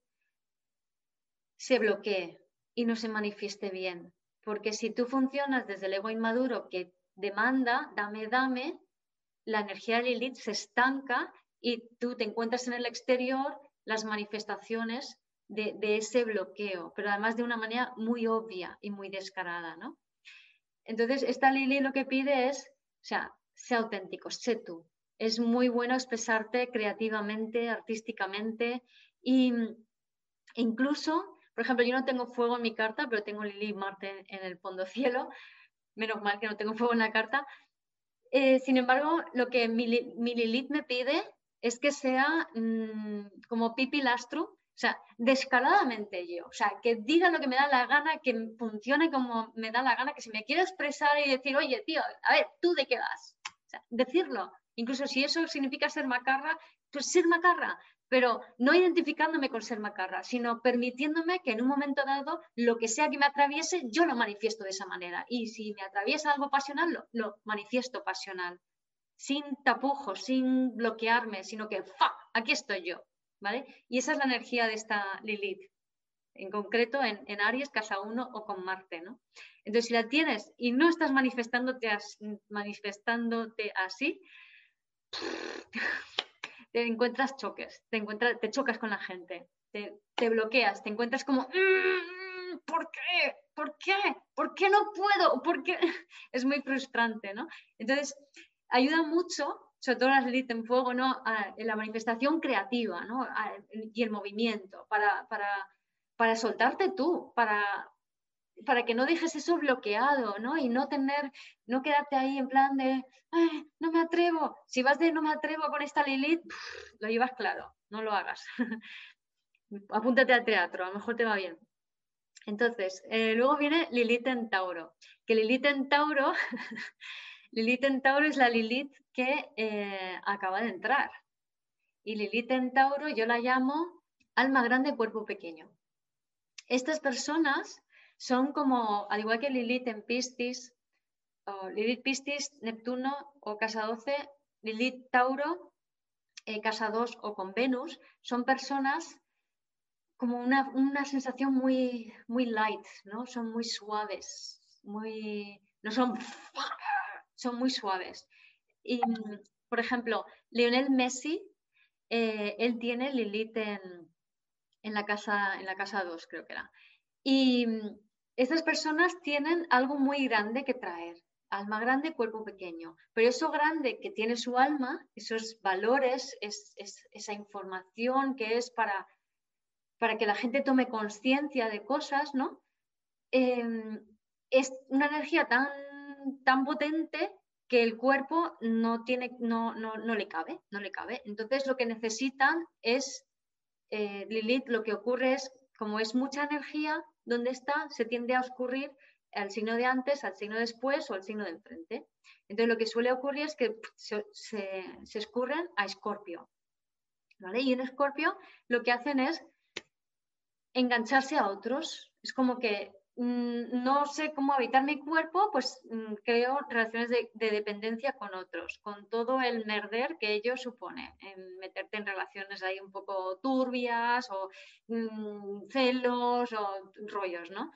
se bloquee y no se manifieste bien. Porque si tú funcionas desde el ego inmaduro que demanda, dame, dame, la energía de Lilith se estanca y tú te encuentras en el exterior las manifestaciones de, ese bloqueo, pero además de una manera muy obvia y muy descarada, ¿no? Entonces, esta Lili lo que pide es, o sea, sé auténtico, sé tú. Es muy bueno expresarte creativamente, artísticamente y incluso, por ejemplo, yo no tengo fuego en mi carta, pero tengo Lili Marte en el fondo cielo. Menos mal que no tengo fuego en la carta. Eh, sin embargo, lo que mi, Lilith me pide es que sea mm, como Pipi Lastru, o sea, descaradamente yo, o sea, que diga lo que me da la gana, que funcione como me da la gana, que si me quiere expresar y decir, oye, tío, a ver, ¿tú de qué vas? O sea, decirlo, incluso si eso significa ser macarra, pues ser macarra, pero no identificándome con ser macarra, sino permitiéndome que en un momento dado, lo que sea que me atraviese, yo lo manifiesto de esa manera. Y si me atraviesa algo pasional, lo, lo manifiesto pasional, sin tapujos, sin bloquearme, sino que, ¡fa! Aquí estoy yo. Y esa es la energía de esta Lilith, en concreto en, Aries, casa 1 o con Marte, ¿no? Entonces, si la tienes y no estás manifestándote, manifestándote así, *laughs* te encuentras choques, te, encuentras, te chocas con la gente, te, bloqueas, te encuentras como, mm, ¿por qué? ¿Por qué? ¿Por qué no puedo? ¿Por qué? *laughs* Es muy frustrante, ¿no? Entonces, ayuda mucho sobre todo las élites en fuego, ¿no? en la manifestación creativa ¿no? y el movimiento, para, para, para soltarte tú, para, para que no dejes eso bloqueado, ¿no? Y no tener, no quedarte ahí en plan de, no me atrevo. Si vas de no me atrevo con esta Lilith, lo llevas claro, no lo hagas. *laughs* Apúntate al teatro, a lo mejor te va bien. Entonces, eh, luego viene Lilith en Tauro, que Lilith en Tauro *laughs* Lilith en Tauro es la Lilith que eh, acaba de entrar. Y Lilith en Tauro yo la llamo alma grande, cuerpo pequeño. Estas personas son como, al igual que Lilith en Piscis, Lilith Piscis, Neptuno o Casa 12, Lilith Tauro, eh, Casa 2 o con Venus, son personas como una, una, sensación muy, muy light, ¿no? Son muy suaves, muy, no son son muy suaves. Y, por ejemplo, Lionel Messi, eh, él tiene Lilith en, la casa, en la casa 2, creo que era. Y estas personas tienen algo muy grande que traer. Alma grande, cuerpo pequeño. Pero eso grande que tiene su alma, esos valores, es, esa información que es para, para que la gente tome conciencia de cosas, ¿no? Em, es una energía tan tan potente que el cuerpo no, tiene, no, no, no le cabe, no le cabe. Entonces lo que necesitan es, eh, Lilith, lo que ocurre es, como es mucha energía, donde está, se tiende a oscurrir al signo de antes, al signo después o al signo de enfrente. Entonces lo que suele ocurrir es que se, se, escurren a Escorpio. Y en Escorpio lo que hacen es engancharse a otros. Es como que no sé cómo habitar mi cuerpo, pues mm, creo relaciones de, dependencia con otros, con todo el merder que ello supone, en meterte en relaciones ahí un poco turbias o mm, celos o rollos, ¿no?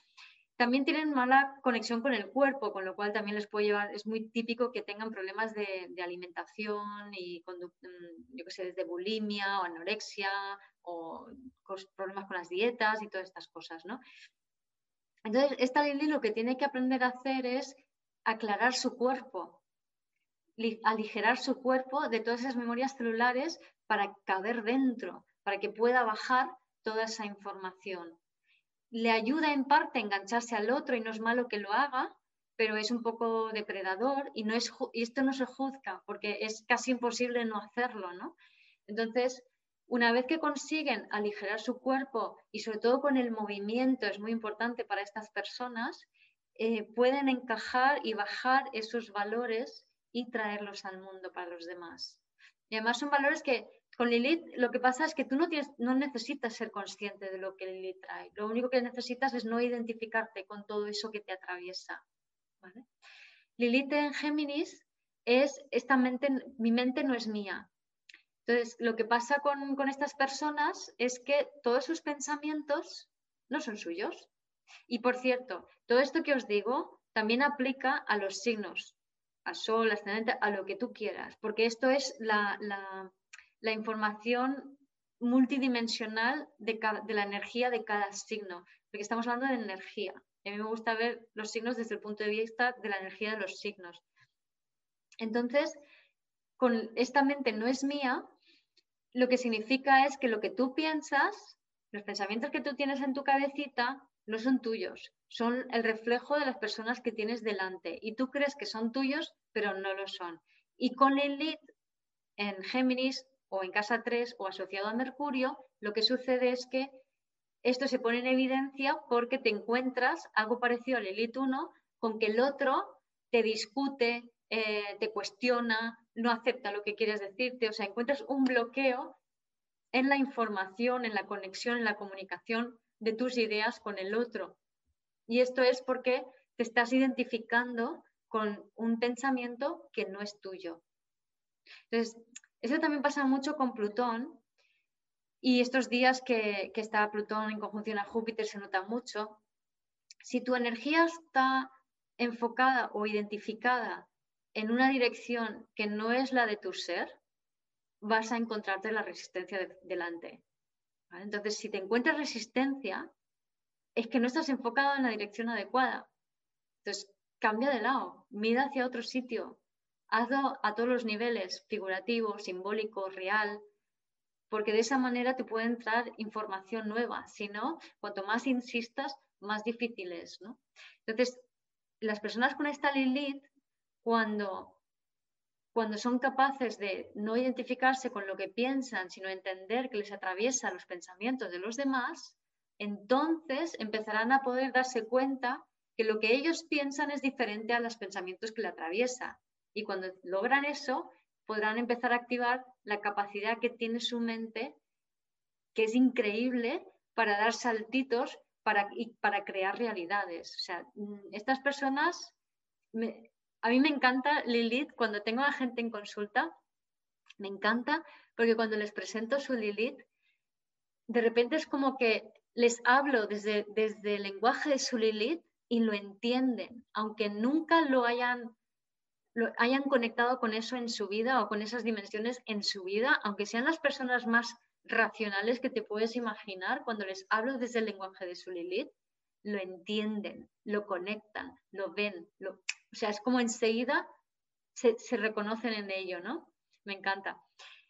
También tienen mala conexión con el cuerpo, con lo cual también les puede llevar, es muy típico que tengan problemas de, alimentación y yo qué sé, desde bulimia o anorexia o problemas con las dietas y todas estas cosas, ¿no? Entonces, esta Lili lo que tiene que aprender a hacer es aclarar su cuerpo. aligerar su cuerpo de todas esas memorias celulares para caber dentro, para que pueda bajar toda esa información. Le ayuda en parte a engancharse al otro y no es malo que lo haga, pero es un poco depredador y, no es, y esto no se juzga porque es casi imposible no hacerlo, ¿no? Entonces, una vez que consiguen aligerar su cuerpo y sobre todo con el movimiento, es muy importante para estas personas, eh, pueden encajar y bajar esos valores y traerlos al mundo para los demás. Y además son valores que con Lilith lo que pasa es que tú no, tienes, no necesitas ser consciente de lo que Lilith trae. Lo único que necesitas es no identificarte con todo eso que te atraviesa. Lilith en Géminis es esta mente, mi mente no es mía. Entonces, lo que pasa con, con estas personas es que todos sus pensamientos no son suyos. Y por cierto, todo esto que os digo también aplica a los signos, a sol, ascendente, a lo que tú quieras, porque esto es la, la, información multidimensional de, de, la energía de cada signo, porque estamos hablando de energía. a mí me gusta ver los signos desde el punto de vista de la energía de los signos. Entonces, con esta mente no es mía, lo que significa es que lo que tú piensas, los pensamientos que tú tienes en tu cabecita, no son tuyos, son el reflejo de las personas que tienes delante y tú crees que son tuyos, pero no lo son. Y con lead en Géminis o en casa 3 o asociado a Mercurio, lo que sucede es que esto se pone en evidencia porque te encuentras algo parecido al Elite 1 con que el otro te discute, eh, te cuestiona, no acepta lo que quieres decirte, o sea, encuentras un bloqueo en la información, en la conexión, en la comunicación de tus ideas con el otro. Y esto es porque te estás identificando con un pensamiento que no es tuyo. Entonces, eso también pasa mucho con Plutón. Y estos días que, que está Plutón en conjunción a Júpiter se nota mucho. Si tu energía está enfocada o identificada en una dirección que no es la de tu ser, vas a encontrarte la resistencia delante. Entonces, si te encuentras resistencia, es que no estás enfocado en la dirección adecuada. Entonces, cambia de lado, mira hacia otro sitio, hazlo a todos los niveles, figurativo, simbólico, real, porque de esa manera te puede entrar información nueva. Si no, cuanto más insistas, más difícil es. ¿no? Entonces, las personas con esta Lilith, cuando cuando son capaces de no identificarse con lo que piensan, sino entender que les atraviesa los pensamientos de los demás, entonces empezarán a poder darse cuenta que lo que ellos piensan es diferente a los pensamientos que le atraviesa. Y cuando logran eso, podrán empezar a activar la capacidad que tiene su mente, que es increíble para dar saltitos para, y para crear realidades. O sea, mm, estas personas a mí me encanta Lilith cuando tengo a gente en consulta, me encanta porque cuando les presento su Lilith, de repente es como que les hablo desde, desde el lenguaje de su Lilith y lo entienden, aunque nunca lo hayan, lo hayan conectado con eso en su vida o con esas dimensiones en su vida, aunque sean las personas más racionales que te puedes imaginar, cuando les hablo desde el lenguaje de su Lilith, lo entienden, lo conectan, lo ven, lo, o sea, es como enseguida se, reconocen en ello, ¿no? Me encanta.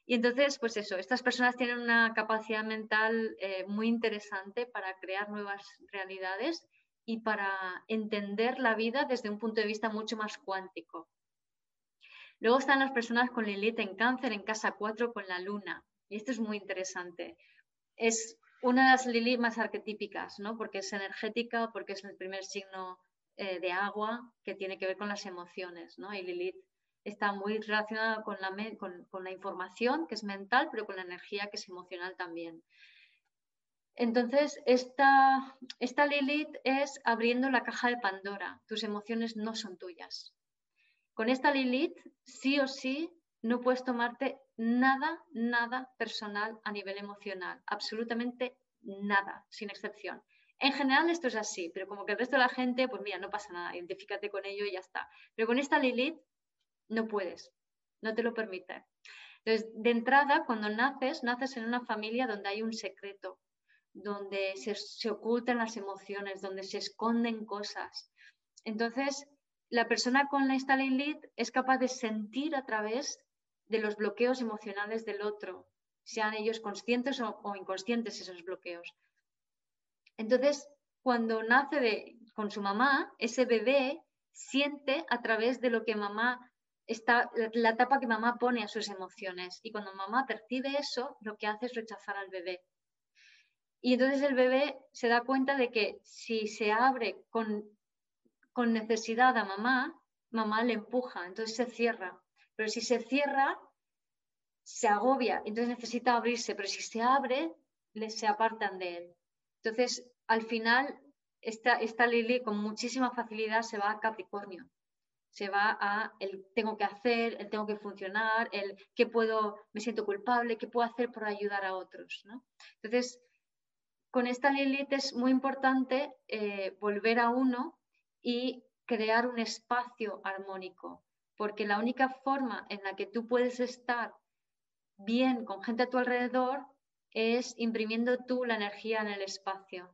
Y entonces, pues eso, estas personas tienen una capacidad mental eh, muy interesante para crear nuevas realidades y para entender la vida desde un punto de vista mucho más cuántico. Luego están las personas con Lilith en cáncer en casa 4 con la luna. Y esto es muy interesante. Es una de las Lilith más arquetípicas, ¿no? Porque es energética, porque es el primer signo eh, de agua que tiene que ver con las emociones, ¿no? Y Lilith está muy relacionada con la, con, la información, que es mental, pero con la energía, que es emocional también. Entonces, esta, esta Lilith es abriendo la caja de Pandora. Tus emociones no son tuyas. Con esta Lilith, sí o sí, no puedes tomarte nada, nada personal a nivel emocional. Absolutamente nada, sin excepción. En general esto es así, pero como que el resto de la gente, pues mira, no pasa nada, identifícate con ello y ya está. Pero con esta Lilith no puedes, no te lo permite. Entonces, de entrada, cuando naces, naces en una familia donde hay un secreto, donde se, ocultan las emociones, donde se esconden cosas. Entonces, la persona con esta Lilith es capaz de sentir a través de los bloqueos emocionales del otro, sean ellos conscientes o, inconscientes esos bloqueos. Entonces, cuando nace de, con su mamá, ese bebé siente a través de lo que mamá está, la tapa que mamá pone a sus emociones. Y cuando mamá percibe eso, lo que hace es rechazar al bebé. Y entonces el bebé se da cuenta de que si se abre con, con necesidad a mamá, mamá le empuja, entonces se cierra. Pero si se cierra, se agobia, entonces necesita abrirse, pero si se abre, se apartan de él. Entonces, al final, esta, esta Lili con muchísima facilidad se va a Capricornio. Se va a el tengo que hacer, el tengo que funcionar, el qué puedo, me siento culpable, qué puedo hacer por ayudar a otros. Entonces, con esta Lilith es muy importante eh, volver a uno y crear un espacio armónico, porque la única forma en la que tú puedes estar bien con gente a tu alrededor es imprimiendo tú la energía en el espacio.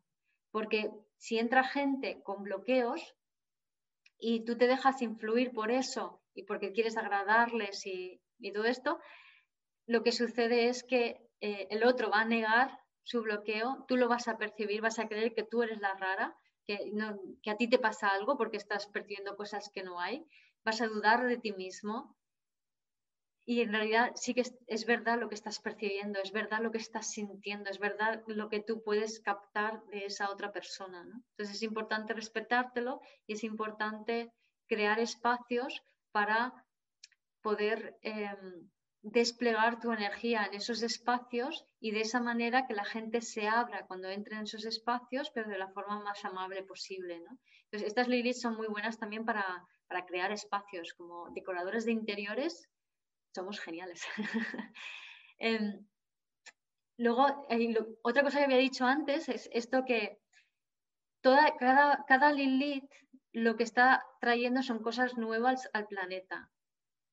Porque si entra gente con bloqueos y tú te dejas influir por eso y porque quieres agradarles y, todo esto, lo que sucede es que eh, el otro va a negar su bloqueo, tú lo vas a percibir, vas a creer que tú eres la rara, que, no, que a ti te pasa algo porque estás percibiendo cosas que no hay, vas a dudar de ti mismo y en realidad sí que es, verdad lo que estás percibiendo, es verdad lo que estás sintiendo, es verdad lo que tú puedes captar de esa otra persona. Entonces es importante respetártelo y es importante crear espacios para poder em, desplegar tu energía en esos espacios y de esa manera que la gente se abra cuando entre en esos espacios, pero de la forma más amable posible. Entonces, estas lilies son muy buenas también para, para crear espacios como decoradores de interiores somos geniales. *laughs* Em, luego, eh, otra cosa que había dicho antes es esto que toda, cada, cada Lilith lo que está trayendo son cosas nuevas al planeta.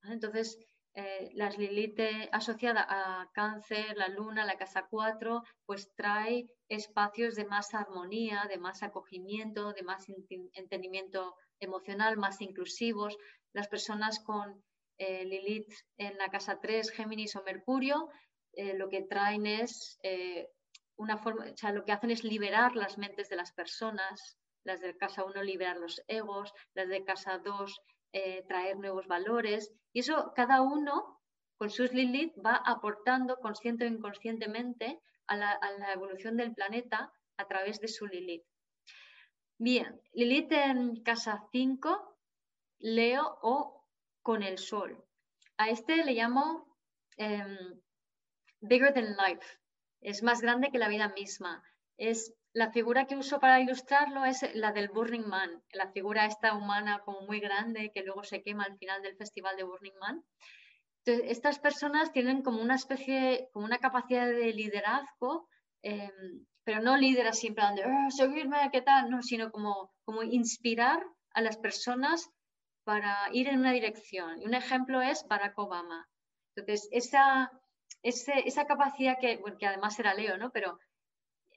Entonces, eh, las Lilith asociada a cáncer, la luna, la casa 4, pues trae espacios de más armonía, de más acogimiento, de más entendimiento emocional, más inclusivos. Las personas con eh, Lilith en la casa 3, Géminis o Mercurio, eh, lo que traen es eh, una forma, o sea, lo que hacen es liberar las mentes de las personas, las de casa 1 liberar los egos, las de casa 2 traer nuevos valores, y eso cada uno con sus Lilith va aportando consciente o inconscientemente a la, a la evolución del planeta a través de su Lilith. Bien, Lilith en casa 5, Leo o con el sol. A este le llamo em, bigger than life. Es más grande que la vida misma. Es la figura que uso para ilustrarlo es la del Burning Man, la figura esta humana como muy grande que luego se quema al final del festival de Burning Man. Estas personas tienen como una especie, como una capacidad de liderazgo, em, pero no líder siempre de oh, seguirme, ¿qué tal? No, sino como, como inspirar a las personas para ir en una dirección. Y un ejemplo es Barack Obama. Entonces, esa, esa capacidad que, bueno, que además era Leo, ¿no? Pero,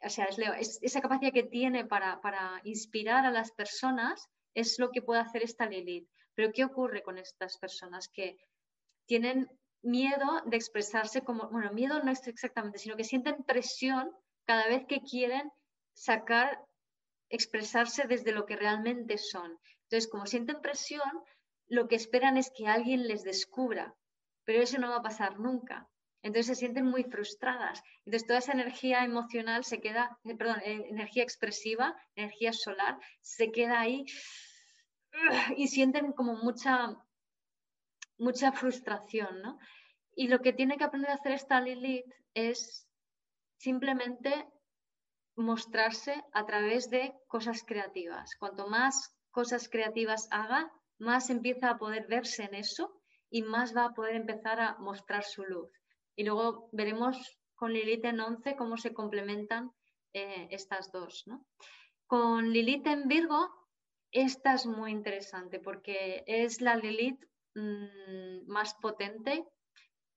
o sea, es Leo, esa capacidad que tiene para, para inspirar a las personas es lo que puede hacer esta Lilith. Pero, ¿qué ocurre con estas personas? Que tienen miedo de expresarse como, bueno, miedo no es exactamente, sino que sienten presión cada vez que quieren sacar, expresarse desde lo que realmente son. Entonces, como sienten presión, lo que esperan es que alguien les descubra, pero eso no va a pasar nunca. Entonces se sienten muy frustradas. Entonces toda esa energía emocional se queda, eh, perdón, eh, energía expresiva, energía solar, se queda ahí y sienten como mucha, mucha frustración, ¿no? Y lo que tiene que aprender a hacer esta Lilith es simplemente mostrarse a través de cosas creativas. Cuanto más cosas creativas haga, más empieza a poder verse en eso y más va a poder empezar a mostrar su luz. Y luego veremos con Lilith en 11 cómo se complementan eh, estas dos. Con Lilith en Virgo, esta es muy interesante porque es la Lilith mm, más potente.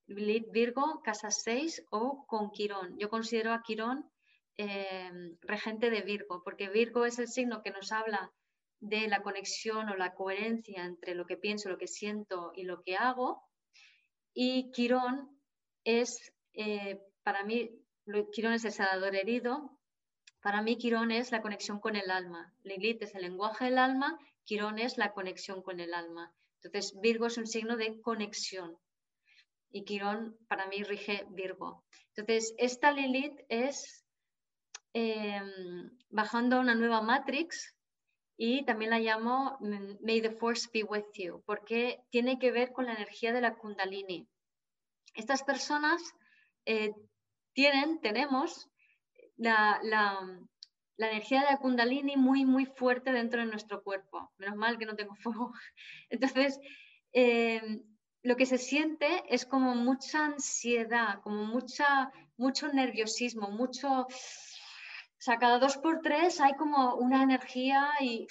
Lilith Virgo, casa 6 o con Quirón. Yo considero a Quirón eh, regente de Virgo porque Virgo es el signo que nos habla de la conexión o la coherencia entre lo que pienso, lo que siento y lo que hago. Y Quirón es, eh, para mí, Quirón es el sanador herido. Para mí, Quirón es la conexión con el alma. Lilith es el lenguaje del alma, Quirón es la conexión con el alma. Entonces, Virgo es un signo de conexión y Quirón para mí rige Virgo. Entonces, esta Lilith es em, bajando a una nueva matrix y también la llamo mm, May the Force be with you, porque tiene que ver con la energía de la Kundalini. Estas personas eh, tienen, tenemos la, energía de la Kundalini muy, muy fuerte dentro de nuestro cuerpo. Menos mal que no tengo *laughs* fuego. Entonces, em, lo que se siente es como mucha ansiedad, como mucha, mucho nerviosismo, mucho... Sea, cada dos por tres hay como una energía y,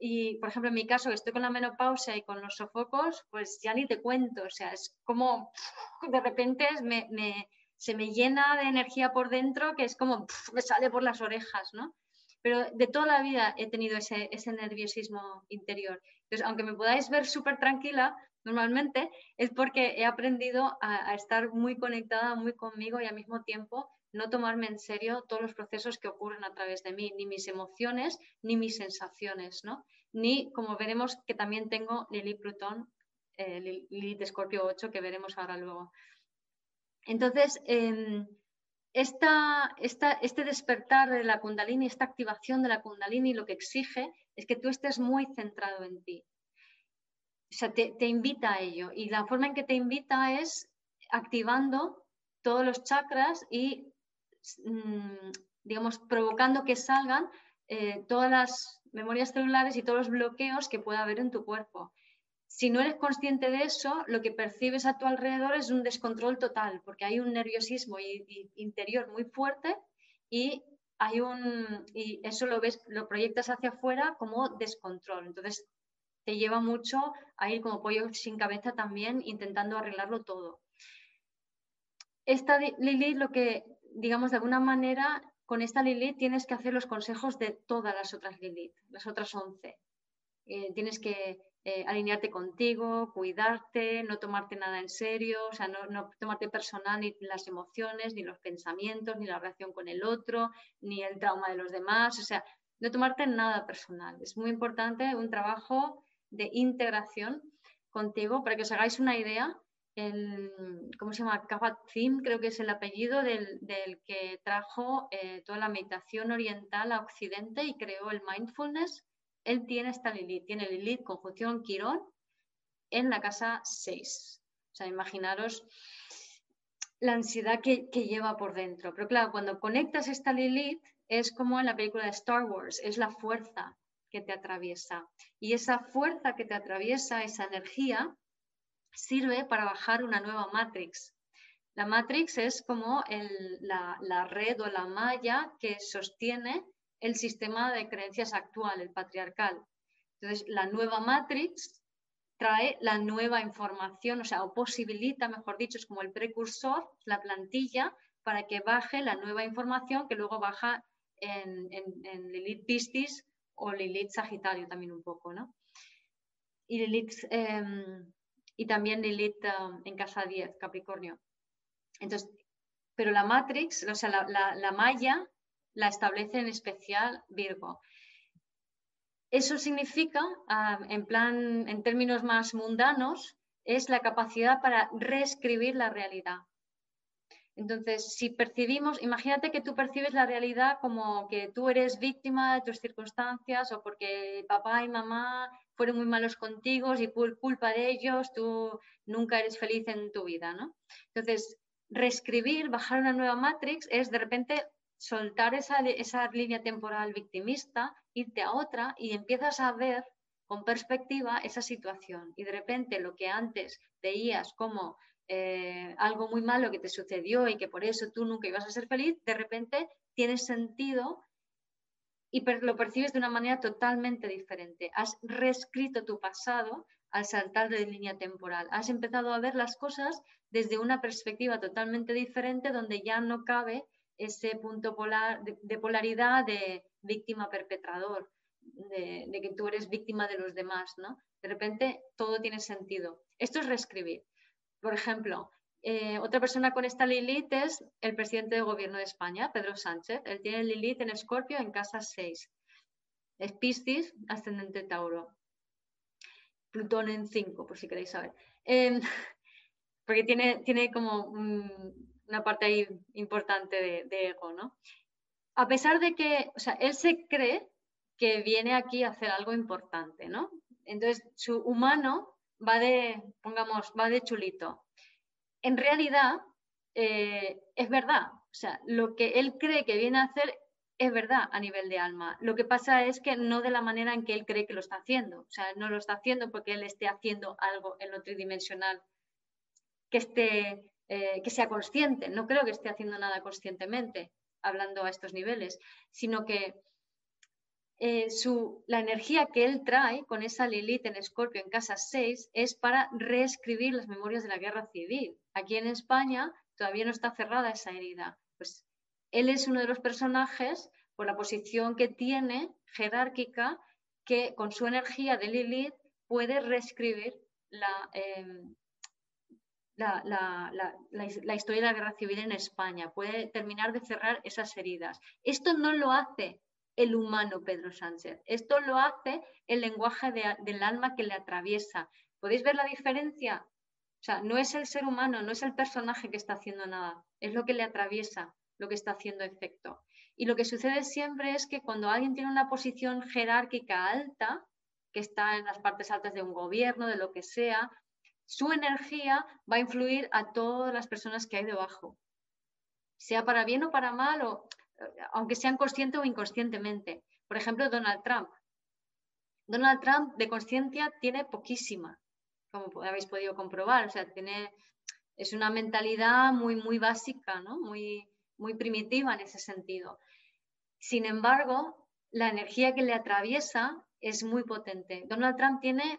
y, por ejemplo, en mi caso, que estoy con la menopausia y con los sofocos, pues ya ni te cuento. O sea, es como de repente se me llena de energía por dentro que es como me sale por las orejas, ¿no? Pero de toda la vida he tenido ese nerviosismo interior. Entonces, aunque me podáis ver súper tranquila, normalmente es porque he aprendido a, estar muy conectada, muy conmigo y al mismo tiempo no tomarme en serio todos los procesos que ocurren a través de mí, ni mis emociones, ni mis sensaciones, ¿no? Ni, como veremos, que también tengo Lili Plutón, eh, Lili de Escorpio 8, que veremos ahora luego. Entonces, em, este despertar de la kundalini, esta activación de la kundalini, lo que exige es que tú estés muy centrado en ti, o sea, te, invita a ello. Y la forma en que te invita es activando todos los chakras y, mm, digamos, provocando que salgan eh, todas las memorias celulares y todos los bloqueos que pueda haber en tu cuerpo. Si no eres consciente de eso, lo que percibes a tu alrededor es un descontrol total, porque hay un nerviosismo interior muy fuerte y hay un y eso lo ves, lo proyectas hacia afuera como descontrol. Entonces te lleva mucho a ir como pollo sin cabeza también intentando arreglarlo todo. Esta Lilith, lo que, digamos, de alguna manera, con esta Lilith tienes que hacer los consejos de todas las otras Lilith, las otras 11. Eh, tienes que eh, alinearte contigo, cuidarte, no tomarte nada en serio, o sea, no, no, tomarte personal ni las emociones, ni los pensamientos, ni la relación con el otro, ni el trauma de los demás, o sea, no tomarte nada personal. Es muy importante un trabajo de integración contigo para que os hagáis una idea. El, ¿Cómo se llama? Kabat creo que es el apellido del, que trajo eh, toda la meditación oriental a Occidente y creó el mindfulness. Él tiene esta Lilith, tiene Lilith conjunción Quirón en la casa 6. O sea, imaginaros la ansiedad que, que, lleva por dentro. Pero claro, cuando conectas esta Lilith, es como en la película de Star Wars, es la fuerza, que te atraviesa. Y esa fuerza que te atraviesa, esa energía, sirve para bajar una nueva matrix. La matrix es como la, red o la malla que sostiene el sistema de creencias actual, el patriarcal. Entonces, la nueva matrix trae la nueva información, o sea, o posibilita, mejor dicho, es como el precursor, la plantilla, para que baje la nueva información que luego baja en, en, en Lilith Pistis o Lilith Sagitario también un poco, ¿no? Y Lilith, em, y también Lilith en casa 10, Capricornio. Entonces, pero la Matrix, o sea, la, la, malla la establece en especial Virgo. Eso significa, en plan, en términos más mundanos, es la capacidad para reescribir la realidad. Entonces, si percibimos, imagínate que tú percibes la realidad como que tú eres víctima de tus circunstancias o porque papá y mamá fueron muy malos contigo y por culpa de ellos tú nunca eres feliz en tu vida, ¿no? Entonces, reescribir, bajar una nueva matrix es de repente soltar esa, esa línea temporal victimista, irte a otra y empiezas a ver con perspectiva esa situación. Y de repente lo que antes veías como eh, algo muy malo que te sucedió y que por eso tú nunca ibas a ser feliz, de repente tiene sentido y lo percibes de una manera totalmente diferente. Has reescrito tu pasado al saltar de línea temporal. Has empezado a ver las cosas desde una perspectiva totalmente diferente donde ya no cabe ese punto polar, de, polaridad de víctima-perpetrador, de, que tú eres víctima de los demás, ¿no? De repente todo tiene sentido. Esto es reescribir. Por ejemplo, eh, otra persona con esta Lilith es el presidente de gobierno de España, Pedro Sánchez. Él tiene Lilith en Escorpio en casa 6. Es Piscis, ascendente Tauro. Plutón en 5, por si queréis saber. Em, *laughs* porque tiene, tiene como una parte ahí importante de, de, ego, ¿no? A pesar de que, o sea, él se cree que viene aquí a hacer algo importante, ¿no? Entonces, su humano va de, pongamos, va de chulito. En realidad, eh, es verdad. O sea, lo que él cree que viene a hacer es verdad a nivel de alma. Lo que pasa es que no de la manera en que él cree que lo está haciendo. O sea, no lo está haciendo porque él esté haciendo algo en lo tridimensional que, esté, eh, que sea consciente. No creo que esté haciendo nada conscientemente, hablando a estos niveles, sino que eh, la energía que él trae con esa Lilith en Escorpio en casa 6 es para reescribir las memorias de la guerra civil. Aquí en España todavía no está cerrada esa herida. Pues él es uno de los personajes por la posición que tiene jerárquica que con su energía de Lilith puede reescribir la, em, la, historia de la guerra civil en España, puede terminar de cerrar esas heridas. Esto no lo hace el humano Pedro Sánchez. Esto lo hace el lenguaje del alma que le atraviesa. ¿Podéis ver la diferencia? O sea, no es el ser humano, no es el personaje que está haciendo nada, es lo que le atraviesa, lo que está haciendo efecto. Y lo que sucede siempre es que cuando alguien tiene una posición jerárquica alta, que está en las partes altas de un gobierno, de lo que sea, su energía va a influir a todas las personas que hay debajo. Sea para bien o para mal, o aunque sean conscientes o inconscientemente. Por ejemplo, Donald Trump. Donald Trump de conciencia tiene poquísima, como habéis podido comprobar. O sea, tiene, es una mentalidad muy, muy básica, ¿no? muy, muy primitiva en ese sentido. Sin embargo, la energía que le atraviesa es muy potente. Donald Trump tiene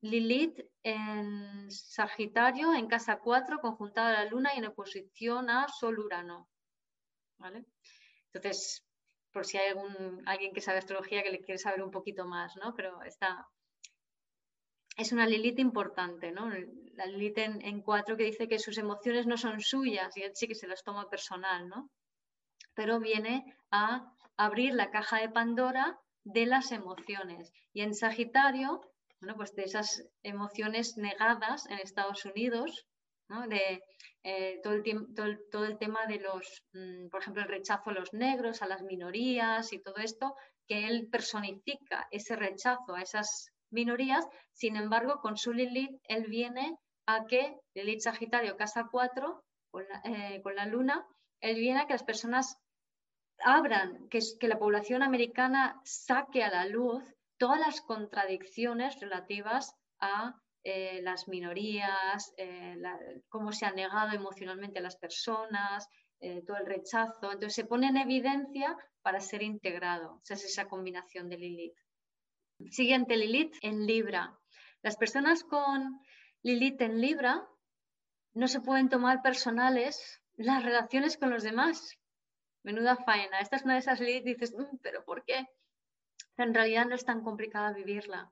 Lilith en Sagitario, en casa 4, conjuntada a la Luna y en oposición a Sol Urano. ¿Vale? Entonces, por si hay algún, alguien que sabe astrología que le quiere saber un poquito más, ¿no? Pero está, es una Lilith importante, ¿no? La Lilith en, cuatro que dice que sus emociones no son suyas y él sí que se las toma personal, ¿no? Pero viene a abrir la caja de Pandora de las emociones. Y en Sagitario, bueno, pues de esas emociones negadas en Estados Unidos, ¿no? De eh, todo, el, todo, el, tema de los, mm, por ejemplo, el rechazo a los negros, a las minorías y todo esto, que él personifica ese rechazo a esas minorías, sin embargo, con su Lilith, él viene a que, Lilith Sagitario, casa 4, con la, eh, con la luna, él viene a que las personas abran, que, que la población americana saque a la luz todas las contradicciones relativas a eh, las minorías, eh, cómo se ha negado emocionalmente a las personas, eh, todo el rechazo. Entonces se pone en evidencia para ser integrado. Esa es esa combinación de Lilith. Siguiente, Lilith en Libra. Las personas con Lilith en Libra no se pueden tomar personales las relaciones con los demás. Menuda faena. Esta es una de esas Lilith, dices, mm, pero ¿por qué? En realidad no es tan complicada vivirla.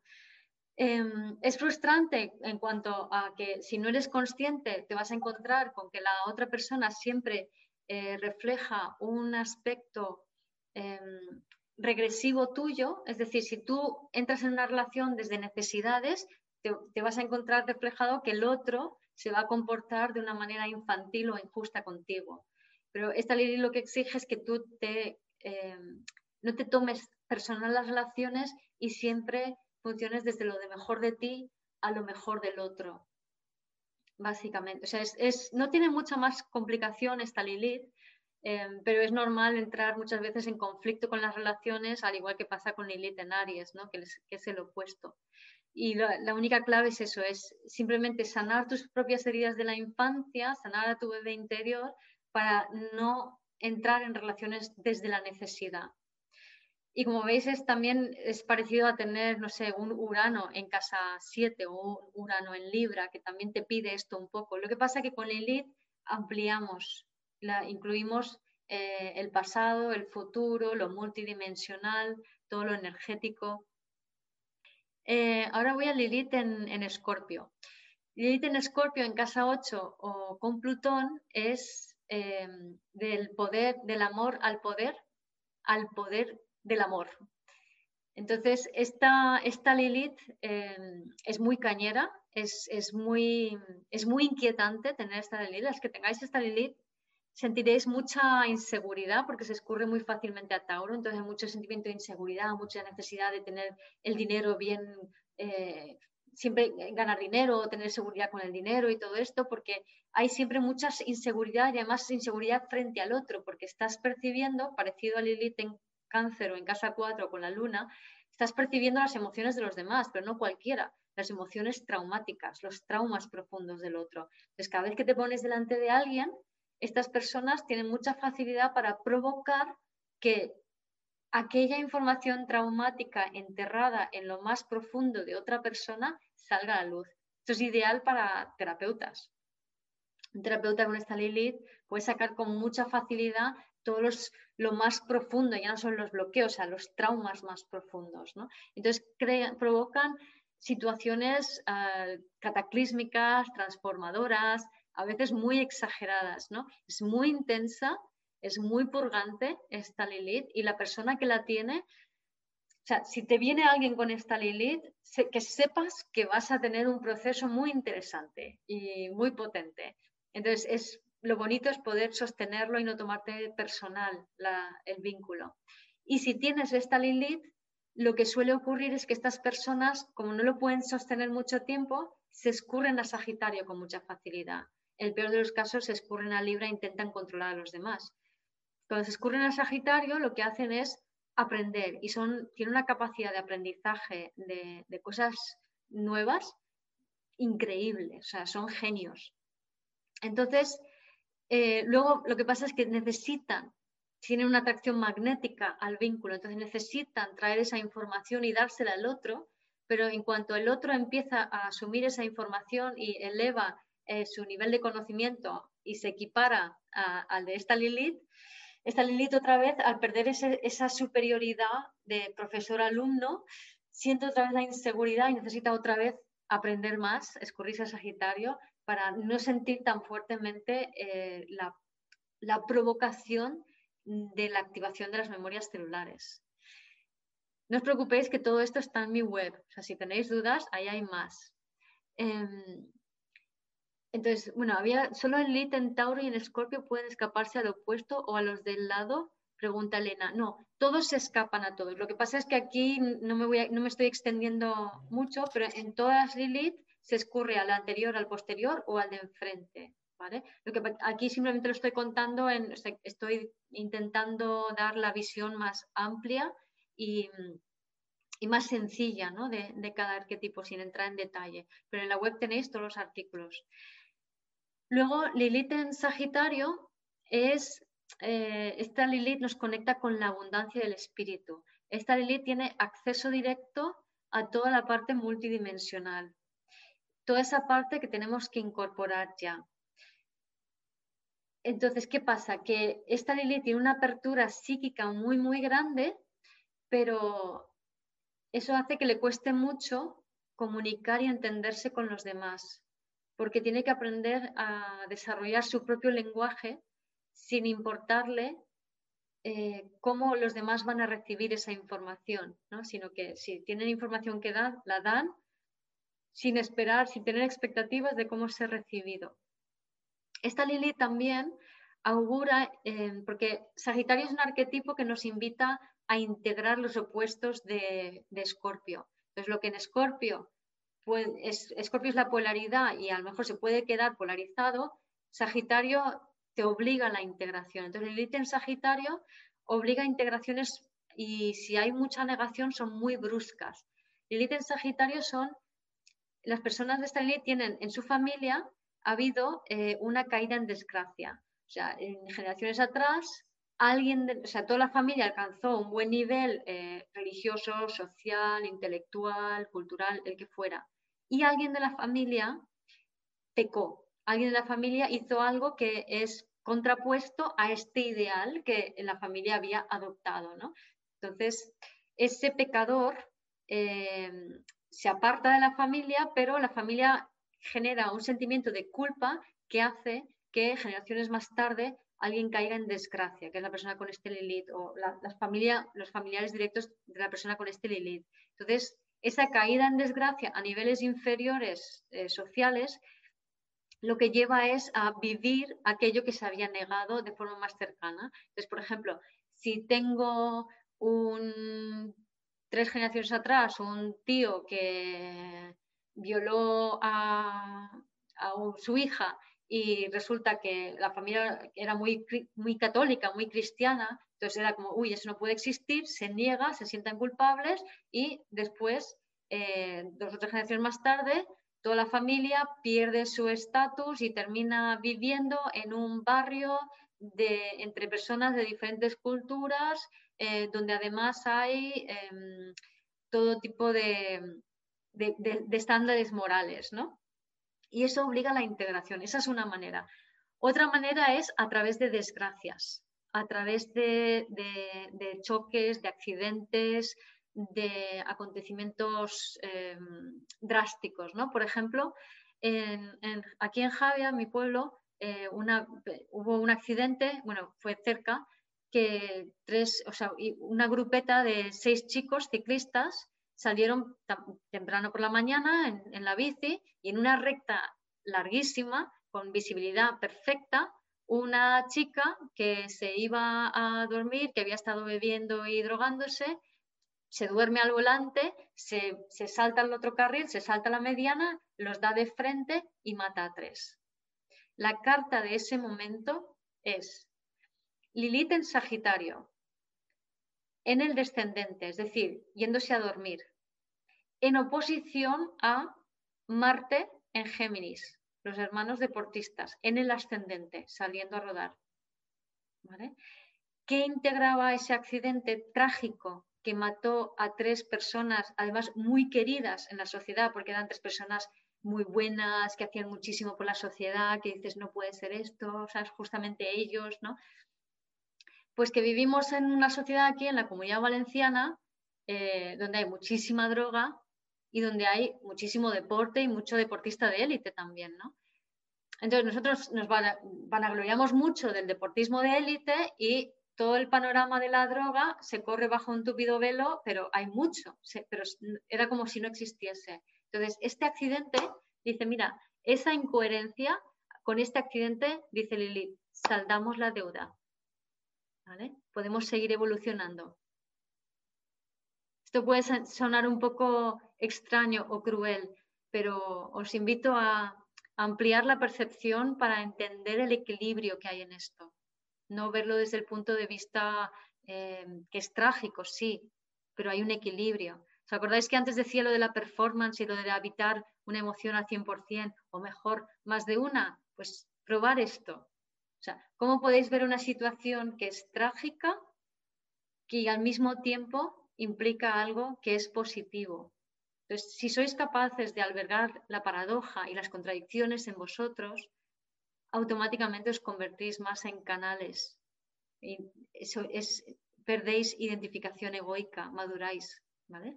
Em, es frustrante en cuanto a que si no eres consciente te vas a encontrar con que la otra persona siempre eh, refleja un aspecto em, regresivo tuyo, es decir, si tú entras en una relación desde necesidades, te, vas a encontrar reflejado que el otro se va a comportar de una manera infantil o injusta contigo. Pero esta ley lo que exige es que tú em, no te tomes personal las relaciones y siempre funciones desde lo de mejor de ti a lo mejor del otro, básicamente. O sea, es, no tiene mucha más complicación esta Lilith, em, pero es normal entrar muchas veces en conflicto con las relaciones, al igual que pasa con Lilith en Aries, ¿no? que, es, el opuesto. Y la, única clave es eso, es simplemente sanar tus propias heridas de la infancia, sanar a tu bebé interior para no entrar en relaciones desde la necesidad. Y como veis, es, también es parecido a tener, no sé, un Urano en casa 7 o un Urano en Libra, que también te pide esto un poco. Lo que pasa es que con Lilith ampliamos, la incluimos eh, el pasado, el futuro, lo multidimensional, todo lo energético. Eh, ahora voy a Lilith en Escorpio. Lilith en Escorpio en casa 8 o con Plutón es em, del poder, del amor al poder, al poder del amor. Entonces, esta, esta Lilith em, es muy cañera, es, muy, es muy inquietante tener esta Lilith. Las que tengáis esta Lilith sentiréis mucha inseguridad porque se escurre muy fácilmente a Tauro, entonces hay mucho sentimiento de inseguridad, mucha necesidad de tener el dinero bien eh, siempre ganar dinero, tener seguridad con el dinero y todo esto, porque hay siempre mucha inseguridad y además inseguridad frente al otro, porque estás percibiendo, parecido a Lilith en cáncer o en casa 4 con la luna, estás percibiendo las emociones de los demás, pero no cualquiera, las emociones traumáticas, los traumas profundos del otro. Entonces, cada vez que te pones delante de alguien, estas personas tienen mucha facilidad para provocar que aquella información traumática enterrada en lo más profundo de otra persona salga a la luz. Esto es ideal para terapeutas. Un terapeuta con esta Lilith puede sacar con mucha facilidad todo lo más profundo, ya no son los bloqueos, o sea, los traumas más profundos. Entonces provocan situaciones ah, cataclísmicas, transformadoras, a veces muy exageradas. ¿no? Es muy intensa es muy purgante esta Lilith y la persona que la tiene, o sea, si te viene alguien con esta Lilith, que sepas que vas a tener un proceso muy interesante y muy potente. Entonces, es, lo bonito es poder sostenerlo y no tomarte personal el vínculo. Y si tienes esta Lilith, lo que suele ocurrir es que estas personas, como no lo pueden sostener mucho tiempo, se escurren a Sagitario con mucha facilidad. El peor de los casos, se escurren a Libra e intentan controlar a los demás. Cuando se escurren al Sagitario, lo que hacen es aprender y son, tienen una capacidad de aprendizaje de, cosas nuevas increíble, o sea, son genios. Entonces, eh, luego lo que pasa es que necesitan, tienen una atracción magnética al vínculo, entonces necesitan traer esa información y dársela al otro, pero en cuanto el otro empieza a asumir esa información y eleva eh, su nivel de conocimiento y se equipara al de esta Lilith, esta Lilith otra vez, al perder esa superioridad de profesor-alumno, siente otra vez la inseguridad y necesita otra vez aprender más, escurrirse a Sagitario, para no sentir tan fuertemente eh, la, la provocación de la activación de las memorias celulares. No os preocupéis que todo esto está en mi web. O sea, si tenéis dudas, ahí hay más. Em, entonces, bueno, había solo en Lilith, en Tauro y en Escorpio pueden escaparse al opuesto o a los del lado, pregunta Elena. No, todos se escapan a todos. Lo que pasa es que aquí no me, voy no me estoy extendiendo mucho, pero en todas Lilith se escurre al anterior, al posterior o al de enfrente. ¿vale? Lo que aquí simplemente lo estoy contando, en, estoy intentando dar la visión más amplia y, más sencilla ¿no? de, cada arquetipo sin entrar en detalle. Pero en la web tenéis todos los artículos. Luego, Lilith en Sagitario es, eh, esta Lilith nos conecta con la abundancia del espíritu. Esta Lilith tiene acceso directo a toda la parte multidimensional, toda esa parte que tenemos que incorporar ya. Entonces, ¿qué pasa? Que esta Lilith tiene una apertura psíquica muy, muy grande, pero eso hace que le cueste mucho comunicar y entenderse con los demás porque tiene que aprender a desarrollar su propio lenguaje sin importarle eh, cómo los demás van a recibir esa información, sino que si tienen información que dan, la dan sin esperar, sin tener expectativas de cómo ser recibido. Esta Lili también augura, eh, porque Sagitario es un arquetipo que nos invita a integrar los opuestos de Escorpio. Entonces, lo que en Escorpio Escorpio es la polaridad y a lo mejor se puede quedar polarizado, Sagitario te obliga a la integración. Entonces, Lilith en Sagitario obliga a integraciones y si hay mucha negación son muy bruscas. Lilith en Sagitario son, las personas de esta Lilith tienen en su familia ha habido eh, una caída en desgracia. O sea, en generaciones atrás, alguien, o sea, toda la familia alcanzó un buen nivel eh, religioso, social, intelectual, cultural, el que fuera y alguien de la familia pecó. Alguien de la familia hizo algo que es contrapuesto a este ideal que la familia había adoptado. ¿no? Entonces, ese pecador eh, se aparta de la familia, pero la familia genera un sentimiento de culpa que hace que generaciones más tarde alguien caiga en desgracia, que es la persona con este Lilith, o familia, los familiares directos de la persona con este Lilith. Entonces, esa caída en desgracia a niveles inferiores eh, sociales lo que lleva es a vivir aquello que se había negado de forma más cercana. Entonces, por ejemplo, si tengo un, tres generaciones atrás un tío que violó a, su hija y resulta que la familia era muy, muy católica, muy cristiana, entonces era como, uy, eso no puede existir, se niega, se sientan culpables y después, eh, dos o tres generaciones más tarde, toda la familia pierde su estatus y termina viviendo en un barrio de, entre personas de diferentes culturas, eh, donde además hay em, todo tipo de, estándares morales, ¿no? Y eso obliga a la integración, esa es una manera. Otra manera es a través de desgracias, a través de, choques, de accidentes, de acontecimientos em, drásticos, ¿no? Por ejemplo, aquí en Javia, mi pueblo, eh, hubo un accidente, bueno, fue cerca, que tres, o sea, una grupeta de seis chicos ciclistas salieron temprano por la mañana en, la bici y en una recta larguísima, con visibilidad perfecta, una chica que se iba a dormir, que había estado bebiendo y drogándose, se duerme al volante, se, salta al otro carril, se salta la mediana, los da de frente y mata a tres. La carta de ese momento es Lilith en Sagitario, en el descendente, es decir, yéndose a dormir, en oposición a Marte en Géminis, los hermanos deportistas, en el ascendente, saliendo a rodar. ¿Qué integraba ese accidente trágico que mató a tres personas, además muy queridas en la sociedad, porque eran tres personas muy buenas, que hacían muchísimo por la sociedad, que dices, no puede ser esto, o justamente ellos, ¿no? Pues que vivimos en una sociedad aquí, en la comunidad valenciana, eh, donde hay muchísima droga y donde hay muchísimo deporte y mucho deportista de élite también, ¿no? Entonces nosotros nos vanagloriamos mucho del deportismo de élite y todo el panorama de la droga se corre bajo un tupido velo, pero hay mucho, pero era como si no existiese. Entonces, este accidente dice, mira, esa incoherencia, con este accidente, dice Lilith, saldamos la deuda. Podemos seguir evolucionando. Esto puede sonar un poco extraño o cruel, pero os invito a ampliar la percepción para entender el equilibrio que hay en esto no verlo desde el punto de vista eh, que es trágico, sí, pero hay un equilibrio. ¿Os acordáis que antes decía lo de la performance y lo de habitar una emoción al 100% o mejor más de una? Pues probar esto. O sea, ¿cómo podéis ver una situación que es trágica que al mismo tiempo implica algo que es positivo? Entonces, si sois capaces de albergar la paradoja y las contradicciones en vosotros, automáticamente os convertís más en canales. Perdéis identificación egoica, maduráis. ¿vale?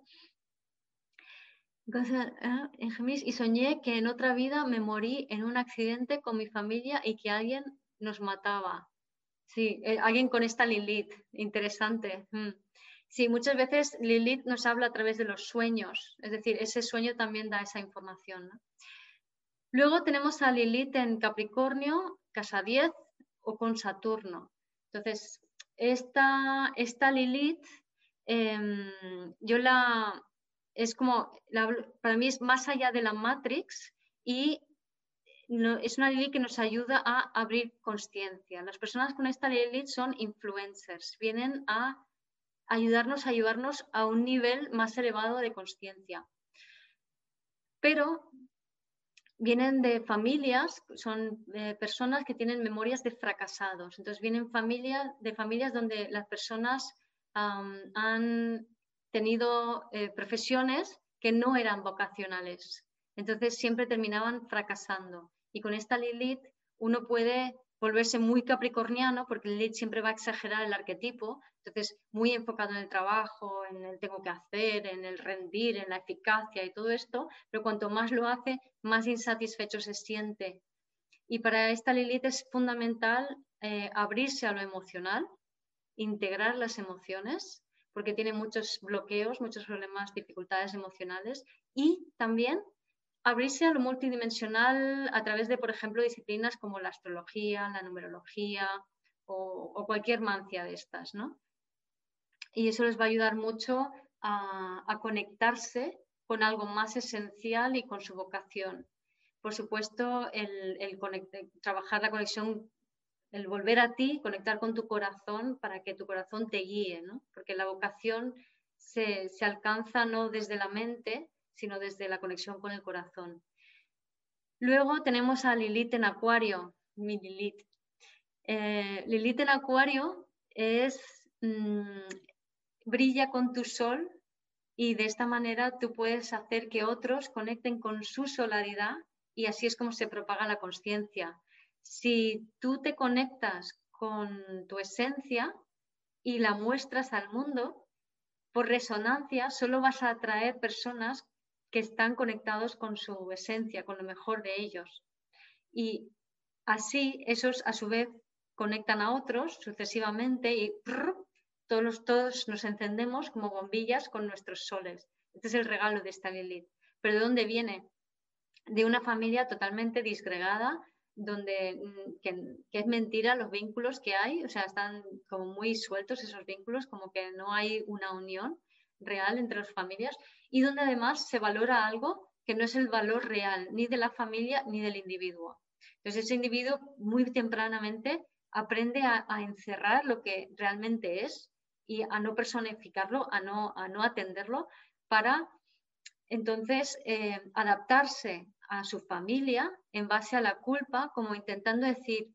Ah, y soñé que en otra vida me morí en un accidente con mi familia y que alguien nos mataba. Sí, eh, alguien con esta Lilith, interesante. Mm. Sí, muchas veces Lilith nos habla a través de los sueños, es decir, ese sueño también da esa información. Luego tenemos a Lilith en Capricornio, casa 10 o con Saturno. Entonces, esta, esta Lilith, em, yo la, es como, para mí es más allá de la Matrix y es una Lilith que nos ayuda a abrir conciencia. Las personas con esta Lilith son influencers, vienen a ayudarnos a ayudarnos a un nivel más elevado de conciencia. Pero vienen de familias, son eh, personas que tienen memorias de fracasados. Entonces vienen de familias donde las personas han tenido eh, profesiones que no eran vocacionales. Entonces siempre terminaban fracasando. Y con esta Lilith uno puede volverse muy capricorniano, porque lead siempre va a exagerar el arquetipo, entonces muy enfocado en el trabajo, en el tengo que hacer, en el rendir, en la eficacia y todo esto, pero cuanto más lo hace, más insatisfecho se siente. Y para esta Lilith es fundamental eh, abrirse a lo emocional, integrar las emociones, porque tiene muchos bloqueos, muchos problemas, dificultades emocionales, y también abrirse a lo multidimensional a través de, por ejemplo, disciplinas como la astrología, la numerología o, cualquier mancia de estas, ¿no? Y eso les va a ayudar mucho a, conectarse con algo más esencial y con su vocación. Por supuesto, el, trabajar la conexión, el volver a ti, conectar con tu corazón para que tu corazón te guíe, ¿no? Porque la vocación se, se alcanza no desde la mente, sino desde la conexión con el corazón. Luego tenemos a Lilith en Acuario, mi Lilith. Eh, Lilith en Acuario es mm, brilla con tu sol y de esta manera tú puedes hacer que otros conecten con su solaridad y así es como se propaga la conciencia. Si tú te conectas con tu esencia y la muestras al mundo, por resonancia solo vas a atraer personas que están conectados con su esencia, con lo mejor de ellos. Y así esos a su vez conectan a otros sucesivamente y todos, todos nos encendemos como bombillas con nuestros soles. Este es el regalo de esta Lilith. ¿Pero de dónde viene? De una familia totalmente disgregada, donde mm, que, es mentira los vínculos que hay, o sea, están como muy sueltos esos vínculos, como que no hay una unión real entre las familias y donde además se valora algo que no es el valor real ni de la familia ni del individuo. Entonces ese individuo muy tempranamente aprende a, encerrar lo que realmente es y a no personificarlo, a no, a no atenderlo para entonces eh, adaptarse a su familia en base a la culpa, como intentando decir,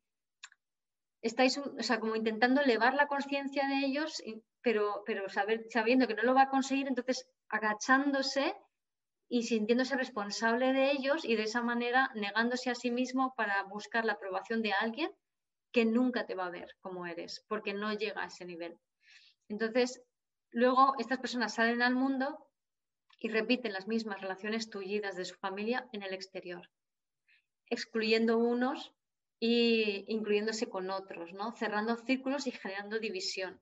estáis, o sea, como intentando elevar la conciencia de ellos pero, sabiendo que no lo va a conseguir, entonces agachándose y sintiéndose responsable de ellos y de esa manera negándose a sí mismo para buscar la aprobación de alguien que nunca te va a ver como eres, porque no llega a ese nivel. Entonces, luego estas personas salen al mundo y repiten las mismas relaciones tullidas de su familia en el exterior, excluyendo unos e incluyéndose con otros, ¿no? cerrando círculos y generando división.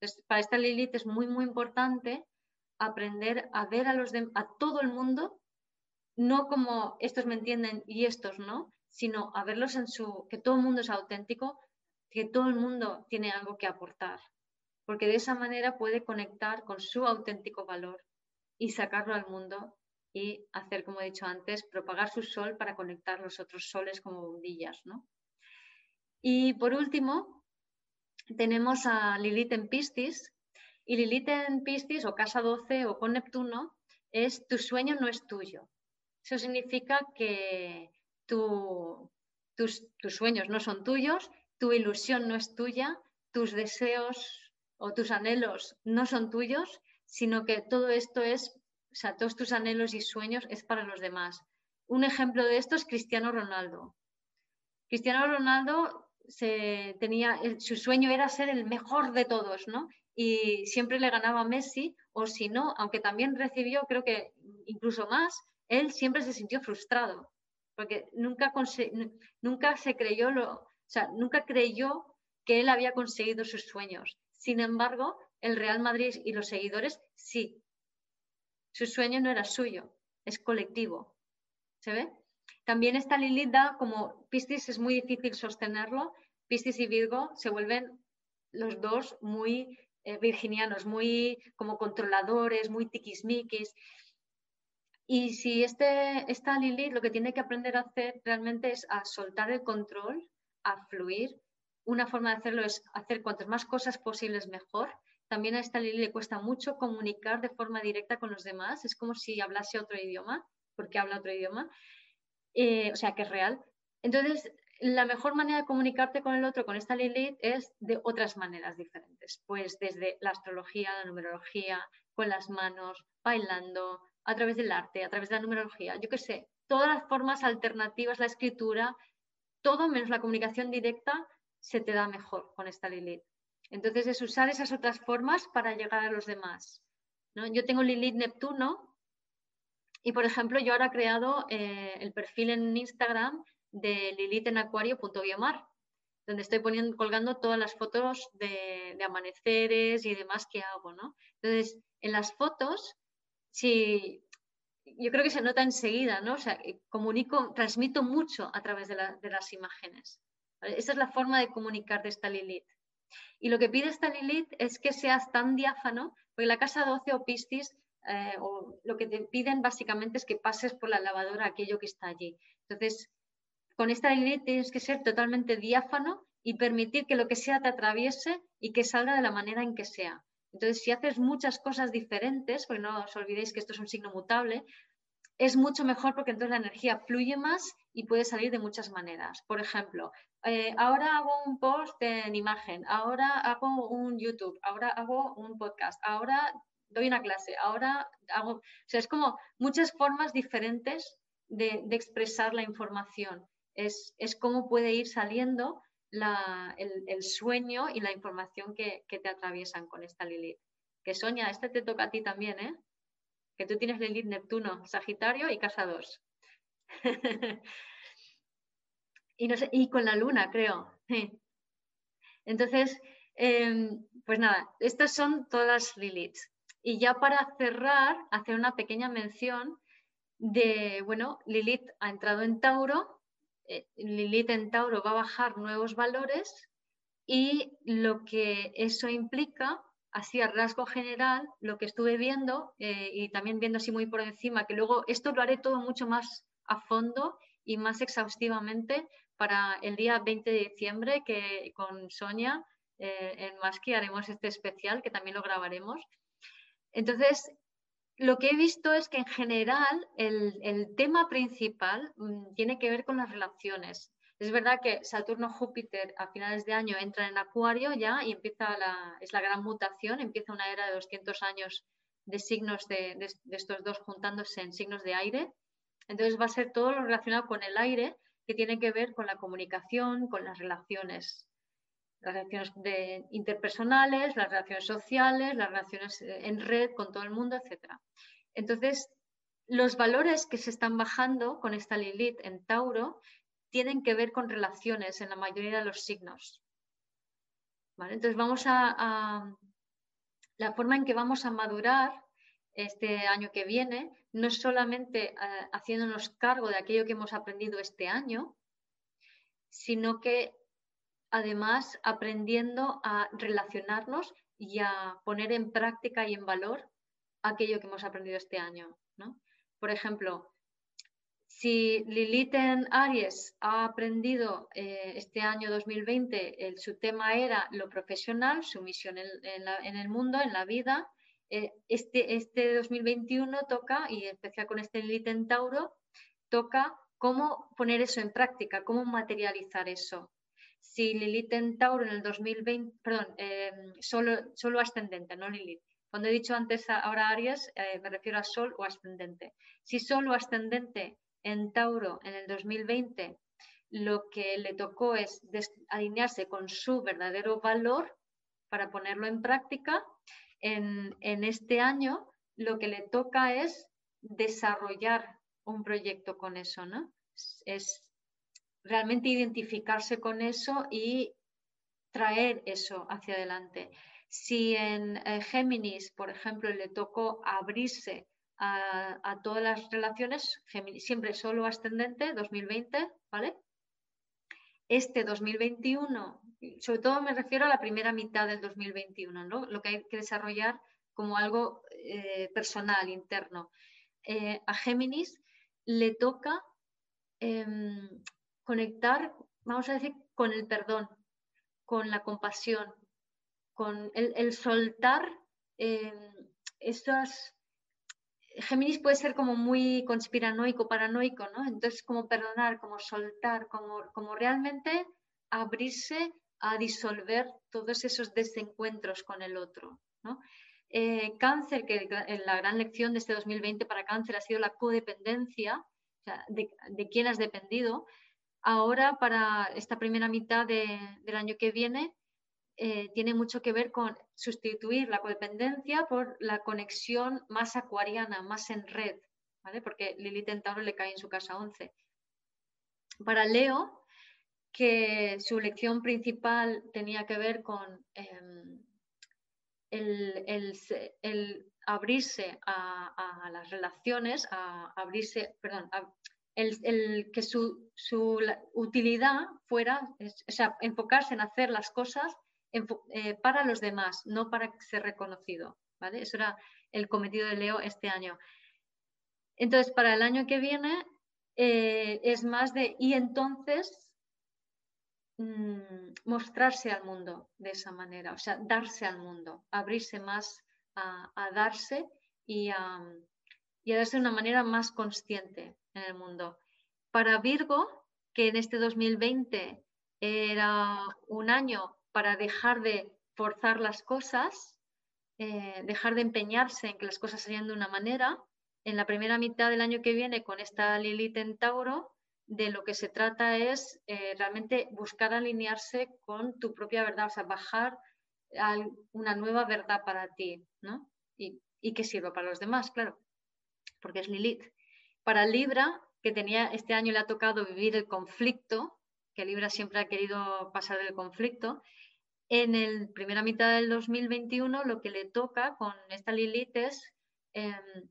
Entonces, para esta Lilith es muy, muy importante aprender a ver a, los a todo el mundo, no como estos me entienden y estos no, sino a verlos en su, que todo el mundo es auténtico, que todo el mundo tiene algo que aportar, porque de esa manera puede conectar con su auténtico valor y sacarlo al mundo y hacer, como he dicho antes, propagar su sol para conectar los otros soles como bombillas, ¿no? Y por último, tenemos a Lilith en Piscis y Lilith en Piscis o casa 12 o con Neptuno es tu sueño no es tuyo. Eso significa que tus, tus sueños no son tuyos, tu ilusión no es tuya, tus deseos o tus anhelos no son tuyos, sino que todo esto es, o sea, todos tus anhelos y sueños es para los demás. Un ejemplo de esto es Cristiano Ronaldo. Cristiano Ronaldo tenía, su sueño era ser el mejor de todos, ¿no? Y siempre le ganaba Messi, o si no, aunque también recibió, creo que incluso más, él siempre se sintió frustrado, porque nunca, nunca se creyó, lo, o sea, nunca creyó que él había conseguido sus sueños. Sin embargo, el Real Madrid y los seguidores sí. Su sueño no era suyo, es colectivo. ¿Se ve? También esta Lilith da como Piscis es muy difícil sostenerlo. Piscis y Virgo se vuelven los dos muy eh, virginianos, muy como controladores, muy tiquismiquis. Y si este, esta Lilith lo que tiene que aprender a hacer realmente es a soltar el control, a fluir. Una forma de hacerlo es hacer cuantas más cosas posibles mejor. También a esta Lilith le cuesta mucho comunicar de forma directa con los demás. Es como si hablase otro idioma, porque habla otro idioma. Eh, o sea, que es real. Entonces, la mejor manera de comunicarte con el otro, con esta Lilith, es de otras maneras diferentes. Pues desde la astrología, la numerología, con las manos, bailando, a través del arte, a través de la numerología, yo qué sé, todas las formas alternativas, la escritura, todo menos la comunicación directa se te da mejor con esta Lilith. Entonces es usar esas otras formas para llegar a los demás. ¿no? Yo tengo Lilith Neptuno y, por ejemplo, yo ahora he creado eh, el perfil en Instagram de lilitenacuario.biomar, donde estoy poniendo, colgando todas las fotos de, de, amaneceres y demás que hago. ¿no? Entonces, en las fotos, si yo creo que se nota enseguida, ¿no? O sea, eh, comunico, transmito mucho a través de, las imágenes. Esa es la forma de comunicar de esta Lilith. Y lo que pide esta Lilith es que seas tan diáfano, porque la casa 12 o Piscis, eh, o lo que te piden básicamente es que pases por la lavadora aquello que está allí. Entonces, con esta Lilith tienes que ser totalmente diáfano y permitir que lo que sea te atraviese y que salga de la manera en que sea. Entonces, si haces muchas cosas diferentes, porque no os olvidéis que esto es un signo mutable, es mucho mejor porque entonces la energía fluye más y puede salir de muchas maneras. Por ejemplo, eh, ahora hago un post en imagen, ahora hago un YouTube, ahora hago un podcast, ahora doy una clase, ahora hago... O sea, es como muchas formas diferentes de, expresar la información. Es, es cómo puede ir saliendo el, sueño y la información que, te atraviesan con esta Lilith. Que Sonia, este te toca a ti también, ¿eh? Que tú tienes Lilith Neptuno, Sagitario y Casa 2. *laughs* y, no sé, y con la luna, creo. Entonces, em, pues nada, estas son todas las. Y ya para cerrar, hacer una pequeña mención de, bueno, Lilith ha entrado en Tauro, eh, Lilith en Tauro va a bajar nuevos valores y lo que eso implica, así a rasgo general, lo que estuve viendo eh, y también viendo así muy por encima, que luego esto lo haré todo mucho más a fondo y más exhaustivamente para el día 20 de diciembre que con Sonia eh, en Maski haremos este especial que también lo grabaremos. Entonces, lo que he visto es que en general el, tema principal mm, tiene que ver con las relaciones. Es verdad que Saturno-Júpiter a finales de año entra en Acuario ya y empieza la, es la gran mutación, empieza una era de 200 años de signos de, de estos dos juntándose en signos de aire. Entonces va a ser todo lo relacionado con el aire que tiene que ver con la comunicación, con las relaciones las relaciones interpersonales, las relaciones sociales, las relaciones eh, en red con todo el mundo, etc. Entonces, los valores que se están bajando con esta Lilith en Tauro tienen que ver con relaciones en la mayoría de los signos. Entonces, vamos a, La forma en que vamos a madurar este año que viene no solamente eh, haciéndonos cargo de aquello que hemos aprendido este año, sino que además aprendiendo a relacionarnos y a poner en práctica y en valor aquello que hemos aprendido este año. Por ejemplo, si Lilith en Aries ha aprendido eh, este año 2020, su tema era lo profesional, su misión en, el mundo, en la vida, eh, este, este 2021 toca, y especial con este Lilith en Tauro, toca cómo poner eso en práctica, cómo materializar eso si Lilith en Tauro en el 2020, perdón, em, solo, solo ascendente, no Lilith. Cuando he dicho antes ahora Aries, eh, me refiero a Sol o ascendente. Si Sol o ascendente en Tauro en el 2020 lo que le tocó es alinearse con su verdadero valor para ponerlo en práctica, en, en este año lo que le toca es desarrollar un proyecto con eso, ¿no? Es realmente identificarse con eso y traer eso hacia adelante. Si en eh, Géminis, por ejemplo, le tocó abrirse a, todas las relaciones, siempre solo ascendente, 2020, ¿vale? Este 2021, sobre todo me refiero a la primera mitad del 2021, ¿no? Lo que hay que desarrollar como algo eh, personal, interno. Eh, a Géminis le toca em, conectar, vamos a decir, con el perdón, con la compasión, con el, soltar eh. Géminis puede ser como muy conspiranoico, paranoico, ¿no? Entonces, como perdonar, como soltar, como, como realmente abrirse a disolver todos esos desencuentros con el otro, ¿no? Eh, cáncer, que la gran lección de este 2020 para cáncer ha sido la codependencia, de, de quién has dependido, ahora para esta primera mitad del año que viene eh, tiene mucho que ver con sustituir la codependencia por la conexión más acuariana, más en red, ¿vale? Porque Lilith en Tauro le cae en su casa 11. Para Leo, que su lección principal tenía que ver con em, el, abrirse a, las relaciones, a abrirse, perdón, el, que su, utilidad fuera, o sea, enfocarse en hacer las cosas eh, para los demás, no para ser reconocido. ¿vale? Eso era el cometido de Leo este año. Entonces, para el año que viene eh, es más de, y entonces mm, mostrarse al mundo de esa manera, o sea, darse al mundo, abrirse más a, darse y a, y a darse de una manera más consciente en el mundo. Para Virgo, que en este 2020 era un año para dejar de forzar las cosas, eh, dejar de empeñarse en que las cosas salgan de una manera. En la primera mitad del año que viene, con esta Lilith en Tauro, de lo que se trata es eh, realmente buscar alinearse con tu propia verdad, o sea, bajar a una nueva verdad para ti, ¿no? Y, y que sirva para los demás, claro, porque es Lilith. Para Libra, que tenía este año le ha tocado vivir el conflicto, que Libra siempre ha querido pasar del conflicto, en la primera mitad del 2021 lo que le toca con esta Lilith es, em,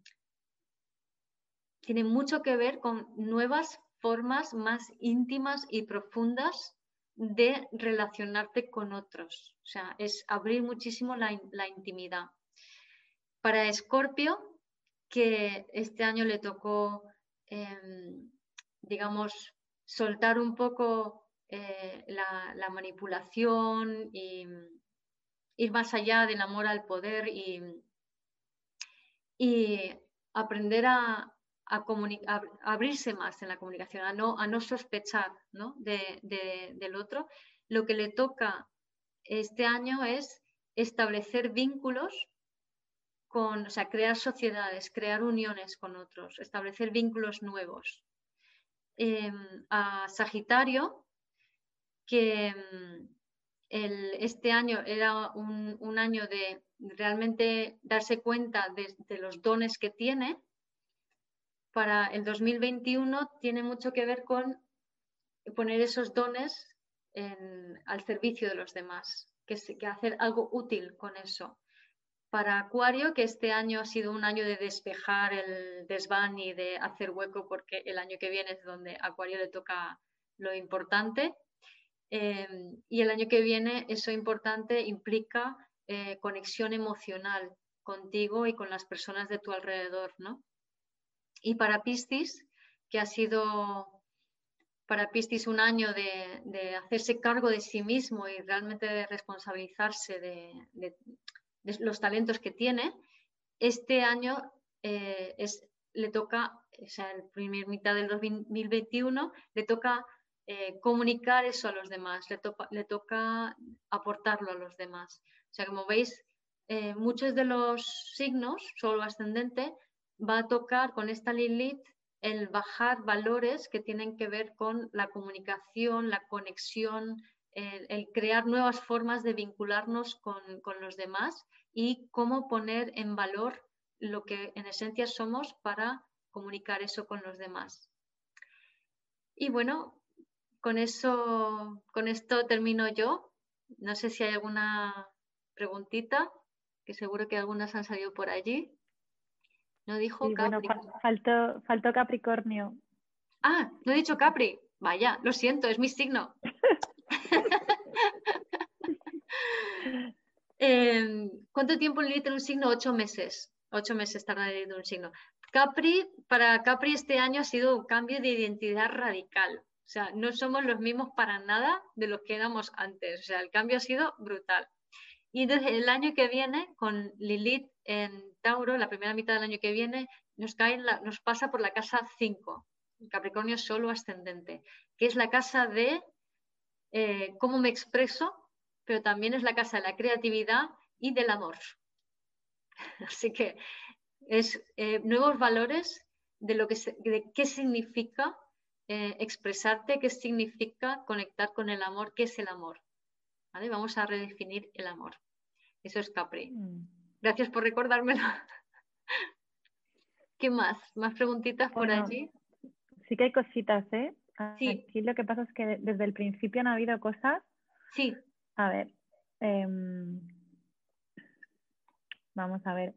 tiene mucho que ver con nuevas formas más íntimas y profundas de relacionarte con otros. O sea, es abrir muchísimo la, intimidad. Para Escorpio, que este año le tocó, em, digamos, soltar un poco eh, la, manipulación y ir más allá del amor al poder y, aprender a, abrirse más en la comunicación, a no, a no sospechar del otro. Lo que le toca este año es establecer vínculos con, o sea, crear sociedades, crear uniones con otros, establecer vínculos nuevos. Em, a Sagitario que mm, este año era un, año de realmente darse cuenta de, los dones que tiene. Para el 2021 tiene mucho que ver con poner esos dones al servicio de los demás, que hacer algo útil con eso. Para Acuario, que este año ha sido un año de despejar el desván y de hacer hueco, porque el año que viene es donde Acuario le toca lo importante, Em, y el año que viene eso importante implica eh, conexión emocional contigo y con las personas de tu alrededor, ¿no? Y para Piscis, que ha sido para Piscis un año de, hacerse cargo de sí mismo y realmente de responsabilizarse de, los talentos que tiene, este año eh, es, le toca, o sea, el primer mitad del 2021, le toca eh, comunicar eso a los demás, le, toca aportarlo a los demás. O sea, como veis, eh, muchos de los signos, solo ascendente, va a tocar con esta Lilith el bajar valores que tienen que ver con la comunicación, la conexión, el, crear nuevas formas de vincularnos con, con, los demás y cómo poner en valor lo que en esencia somos para comunicar eso con los demás. Y bueno, con eso, con esto termino yo. No sé si hay alguna preguntita, que seguro que algunas han salido por allí. No dijo Capri. faltó, Capricornio. Ah, no he dicho Capri. Vaya, lo siento, es mi signo. *laughs* Em, ¿Cuánto tiempo necesita un signo? Ocho meses. Ocho meses tarda en un signo. Capri, para Capri este año ha sido un cambio de identidad radical. O sea, no somos los mismos para nada de los que éramos antes. O sea, el cambio ha sido brutal. Y desde el año que viene, con Lilith en Tauro, la primera mitad del año que viene, nos, cae nos pasa por la casa 5, Capricornio solo ascendente, que es la casa de eh, cómo me expreso, pero también es la casa de la creatividad y del amor. *laughs* Así que es eh, nuevos valores de lo que de qué significa eh, expresarte qué significa conectar con el amor, qué es el amor. ¿Vale? Vamos a redefinir el amor. Eso es Capri. Mm. Gracias por recordármelo. *laughs* ¿Qué más? ¿Más preguntitas por allí? Sí que hay cositas, ¿eh? Sí. Aquí lo que pasa es que desde el principio han habido cosas. Sí. A ver. Em, vamos a ver.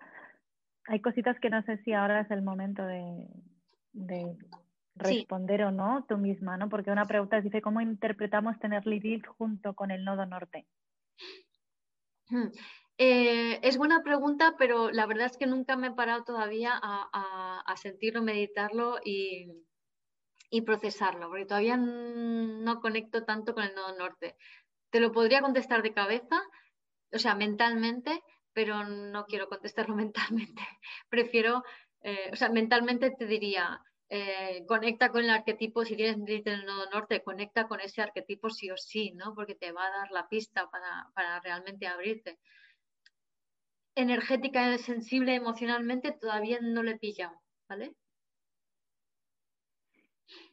Hay cositas que no sé si ahora es el momento de, responder o no tú misma, ¿no? Porque una pregunta dice, ¿cómo interpretamos tener Lilith junto con el nodo norte? Hmm. Eh, es buena pregunta, pero la verdad es que nunca me he parado todavía a, sentirlo, meditarlo y, procesarlo, porque todavía no conecto tanto con el nodo norte. Te lo podría contestar de cabeza, o sea, mentalmente, pero no quiero contestarlo *laughs* mentalmente. Prefiero, eh, o sea, mentalmente te diría, eh, conecta con el arquetipo, si tienes en el nodo norte, conecta con ese arquetipo sí o sí, ¿no? Porque te va a dar la pista para realmente abrirte energética, sensible emocionalmente, todavía no le he pillado, ¿vale?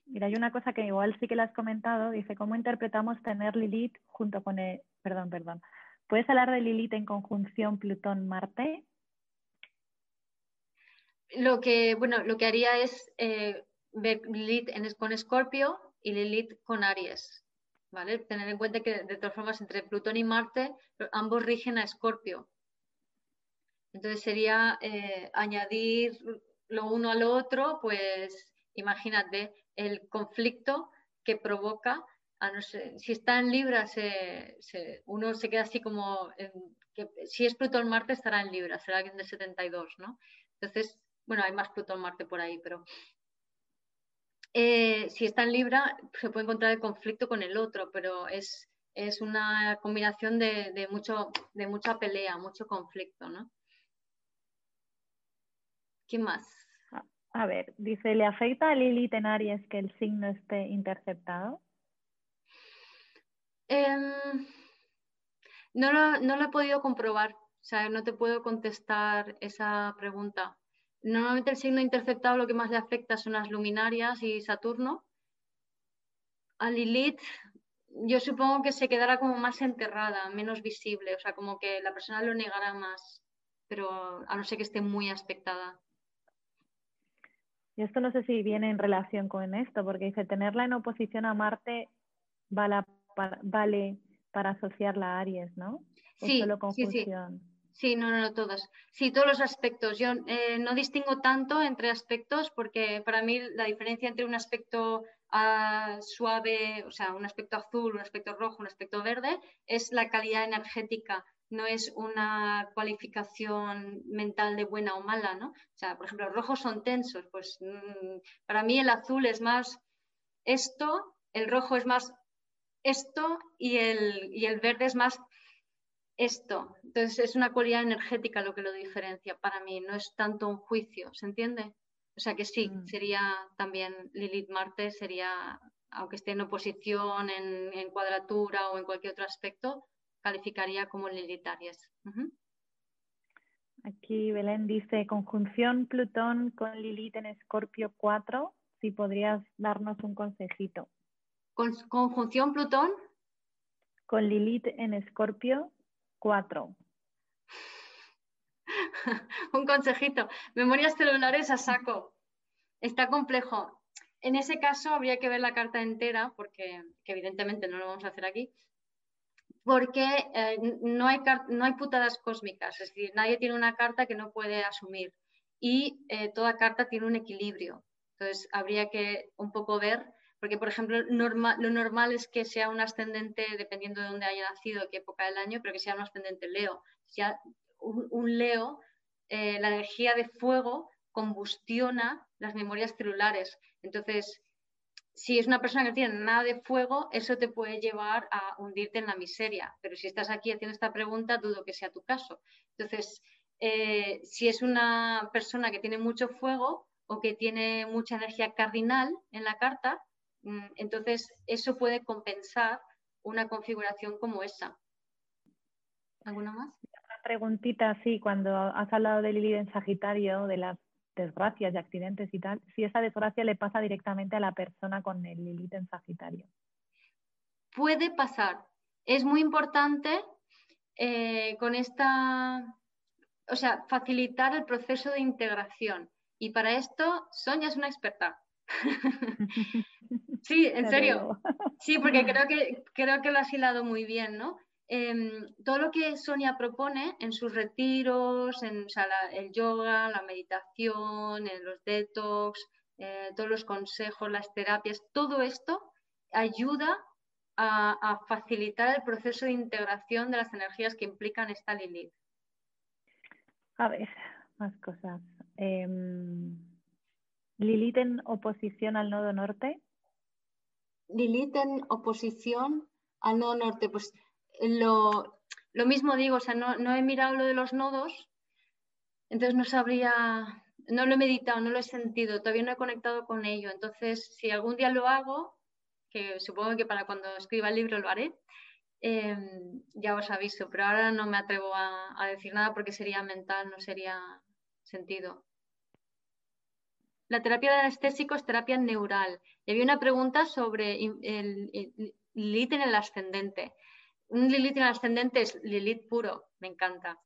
Mira, hay una cosa que igual sí que le has comentado, dice, ¿cómo interpretamos tener Lilith junto con perdón, perdón, ¿puedes hablar de Lilith en conjunción Plutón-Marte? Lo que, bueno, lo que haría es eh, ver Lilith con Escorpio y Lilith con Aries, ¿vale? Tener en cuenta que de todas formas entre Plutón y Marte ambos rigen a Escorpio, entonces sería eh, añadir lo uno a lo otro, pues imagínate el conflicto que provoca, a no ser, si está en Libra, uno se queda así como, que, si es Plutón-Marte estará en Libra, será alguien de 72, ¿no? Entonces, bueno, hay más Plutón-Marte por ahí, pero eh, si está en Libra, se puede encontrar el conflicto con el otro, pero es, es una combinación de, de, mucho, de mucha pelea, mucho conflicto, ¿no? ¿Qué más? A ver, dice, ¿le afecta a Lilith en Aries que el signo esté interceptado? Em, no, lo, no lo he podido comprobar, o sea, no te puedo contestar esa pregunta. Normalmente el signo interceptado lo que más le afecta son las luminarias y Saturno. A Lilith yo supongo que se quedará como más enterrada, menos visible, o sea, como que la persona lo negará más, pero a no ser que esté muy aspectada. Y esto no sé si viene en relación con esto, porque dice, tenerla en oposición a Marte vale para, vale para asociarla a Aries, ¿no? Sí, sí, sí. Sí, no, no, no, todos. Sí, todos los aspectos. Yo eh, no distingo tanto entre aspectos porque para mí la diferencia entre un aspecto ah, suave, o sea, un aspecto azul, un aspecto rojo, un aspecto verde, es la calidad energética no es una cualificación mental de buena o mala, ¿no? O sea, por ejemplo, los rojos son tensos, pues mm, para mí el azul es más esto, el rojo es más esto y el, y el verde es más esto. Entonces es una cualidad energética lo que lo diferencia para mí, no es tanto un juicio, ¿se entiende? O sea que sí, mm. sería también Lilith Marte, sería, aunque esté en oposición, en, en cuadratura o en cualquier otro aspecto, calificaría como lilitarias. Aquí Belén dice conjunción Plutón con Lilith en Escorpio 4, si podrías darnos un consejito. ¿Conjunción Plutón? Con Lilith en Escorpio 4. *laughs* un consejito. Memorias celulares a saco. Está complejo. En ese caso habría que ver la carta entera, porque evidentemente no lo vamos a hacer aquí, porque eh, no, hay no hay putadas cósmicas, es decir, nadie tiene una carta que no puede asumir y eh, toda carta tiene un equilibrio. Entonces, habría que un poco ver, porque por ejemplo, lo normal es que sea un ascendente, dependiendo de dónde haya nacido, qué época del año, pero que sea un ascendente Leo. Si un, un Leo, eh, la energía de fuego combustiona las memorias celulares. Entonces, si es una persona que no tiene nada de fuego, eso te puede llevar a hundirte en la miseria. Pero si estás aquí haciendo esta pregunta, dudo que sea tu caso. Entonces, eh, si es una persona que tiene mucho fuego o que tiene mucha energía cardinal en la carta, mm, entonces eso puede compensar una configuración como esa. ¿Alguna más? Una preguntita, sí, cuando has hablado de Lilith en Sagitario, de las desgracias y accidentes y tal, si esa desgracia le pasa directamente a la persona con el Lilith en Sagitario. Puede pasar. Es muy importante eh, con esta, o sea, facilitar el proceso de integración. Y para esto, Sonia es una experta. *laughs* sí, en serio. Sí, porque *laughs* creo que, creo que lo has hilado muy bien, ¿no? Em, todo lo que Sonia propone en sus retiros, en el yoga, la meditación, en los detox, eh, todos los consejos, las terapias, todo esto ayuda a, facilitar el proceso de integración de las energías que implican esta Lilith. A ver, más cosas. Em, Lilith en oposición al nodo norte. Lilith en oposición al nodo norte, pues lo, mismo digo, o sea, no, he mirado lo de los nodos, entonces no sabría, no lo he meditado, no lo he sentido, todavía no he conectado con ello. Entonces, si algún día lo hago, que supongo que para cuando escriba el libro lo haré, em, ya os aviso, pero ahora no me atrevo a, decir nada porque sería mental, no sería sentido. La terapia de anestésico es terapia neural. Y había una pregunta sobre el, el, en el ascendente un Lilith en ascendente es Lilith puro, me encanta.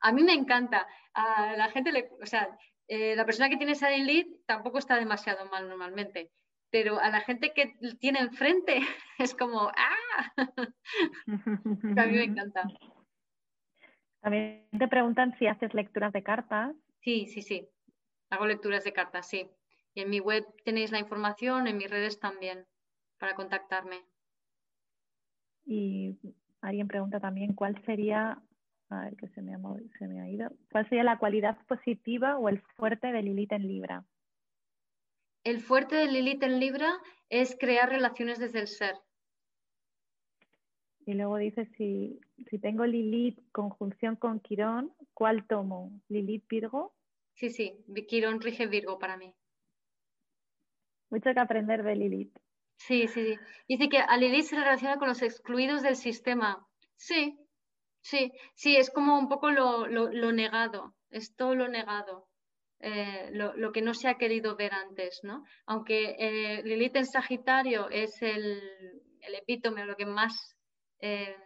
A mí me encanta. A la gente, le, o sea, eh, la persona que tiene esa Lilith tampoco está demasiado mal normalmente, pero a la gente que tiene enfrente *laughs* es como, ¡ah! *laughs* a mí me encanta. También te preguntan si haces lecturas de cartas. Sí, sí, sí. Hago lecturas de cartas, sí. Y en mi web tenéis la información, en mis redes también, para contactarme. Y alguien pregunta también cuál sería, a ver que se me ha, se me ha ido, cuál sería la cualidad positiva o el fuerte de Lilith en Libra. El fuerte de Lilith en Libra es crear relaciones desde el ser. Y luego dice, si, si tengo Lilith conjunción con Quirón, ¿cuál tomo? ¿Lilith Virgo? Sí, sí, Quirón rige Virgo para mí. Mucho que aprender de Lilith. Sí, sí, Dice que a Lilith se relaciona con los excluidos del sistema. Sí, sí, sí, es como un poco lo, negado, es todo lo negado, eh, lo, que no se ha querido ver antes, ¿no? Aunque eh, Lilith en Sagitario es el, epítome, lo que más eh,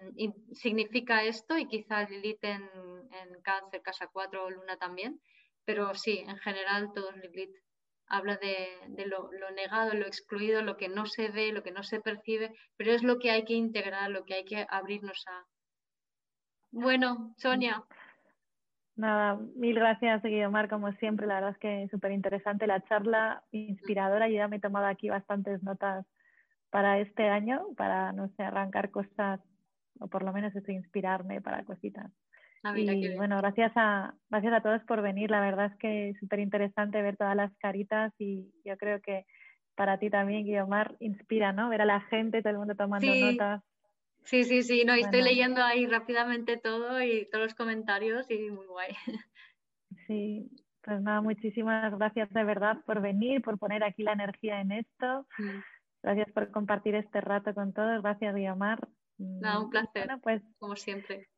significa esto, y quizá Lilith en, en Cáncer, Casa 4 o Luna también, pero sí, en general todo Lilith habla de, lo, negado, lo excluido, lo que no se ve, lo que no se percibe, pero es lo que hay que integrar, lo que hay que abrirnos a. Bueno, Sonia. Nada, mil gracias, Guiomar, como siempre. La verdad es que súper interesante la charla, inspiradora. Yo ya me he tomado aquí bastantes notas para este año, para, no sé, arrancar cosas, o por lo menos eso, inspirarme para cositas. Ah, y bueno, gracias a, gracias a todos por venir. La verdad es que es súper interesante ver todas las caritas y yo creo que para ti también, Guiomar, inspira, ¿no? Ver a la gente, todo el mundo tomando notas. Sí, sí, sí, no, estoy leyendo ahí rápidamente todo y todos los comentarios y muy guay. *laughs* Sí, pues nada, muchísimas gracias de verdad por venir, por poner aquí la energía en esto. Gracias por compartir este rato con todos. Gracias, Guiomar. Nada, un placer, pues, como siempre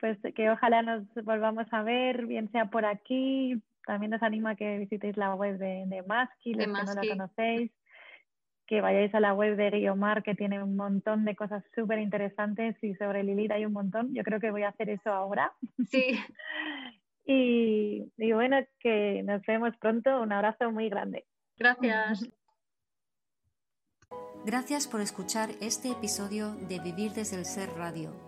pues que ojalá nos volvamos a ver, bien sea por aquí. También os animo a que visitéis la web de, de Maski, los que no la conocéis, que vayáis a la web de Guiomar, que tiene un montón de cosas súper interesantes y sobre Lilith hay un montón. Yo creo que voy a hacer eso ahora. Sí. *laughs* y, y bueno, que nos vemos pronto. Un abrazo muy grande. Gracias. Gracias por escuchar este episodio de Vivir desde el Ser Radio.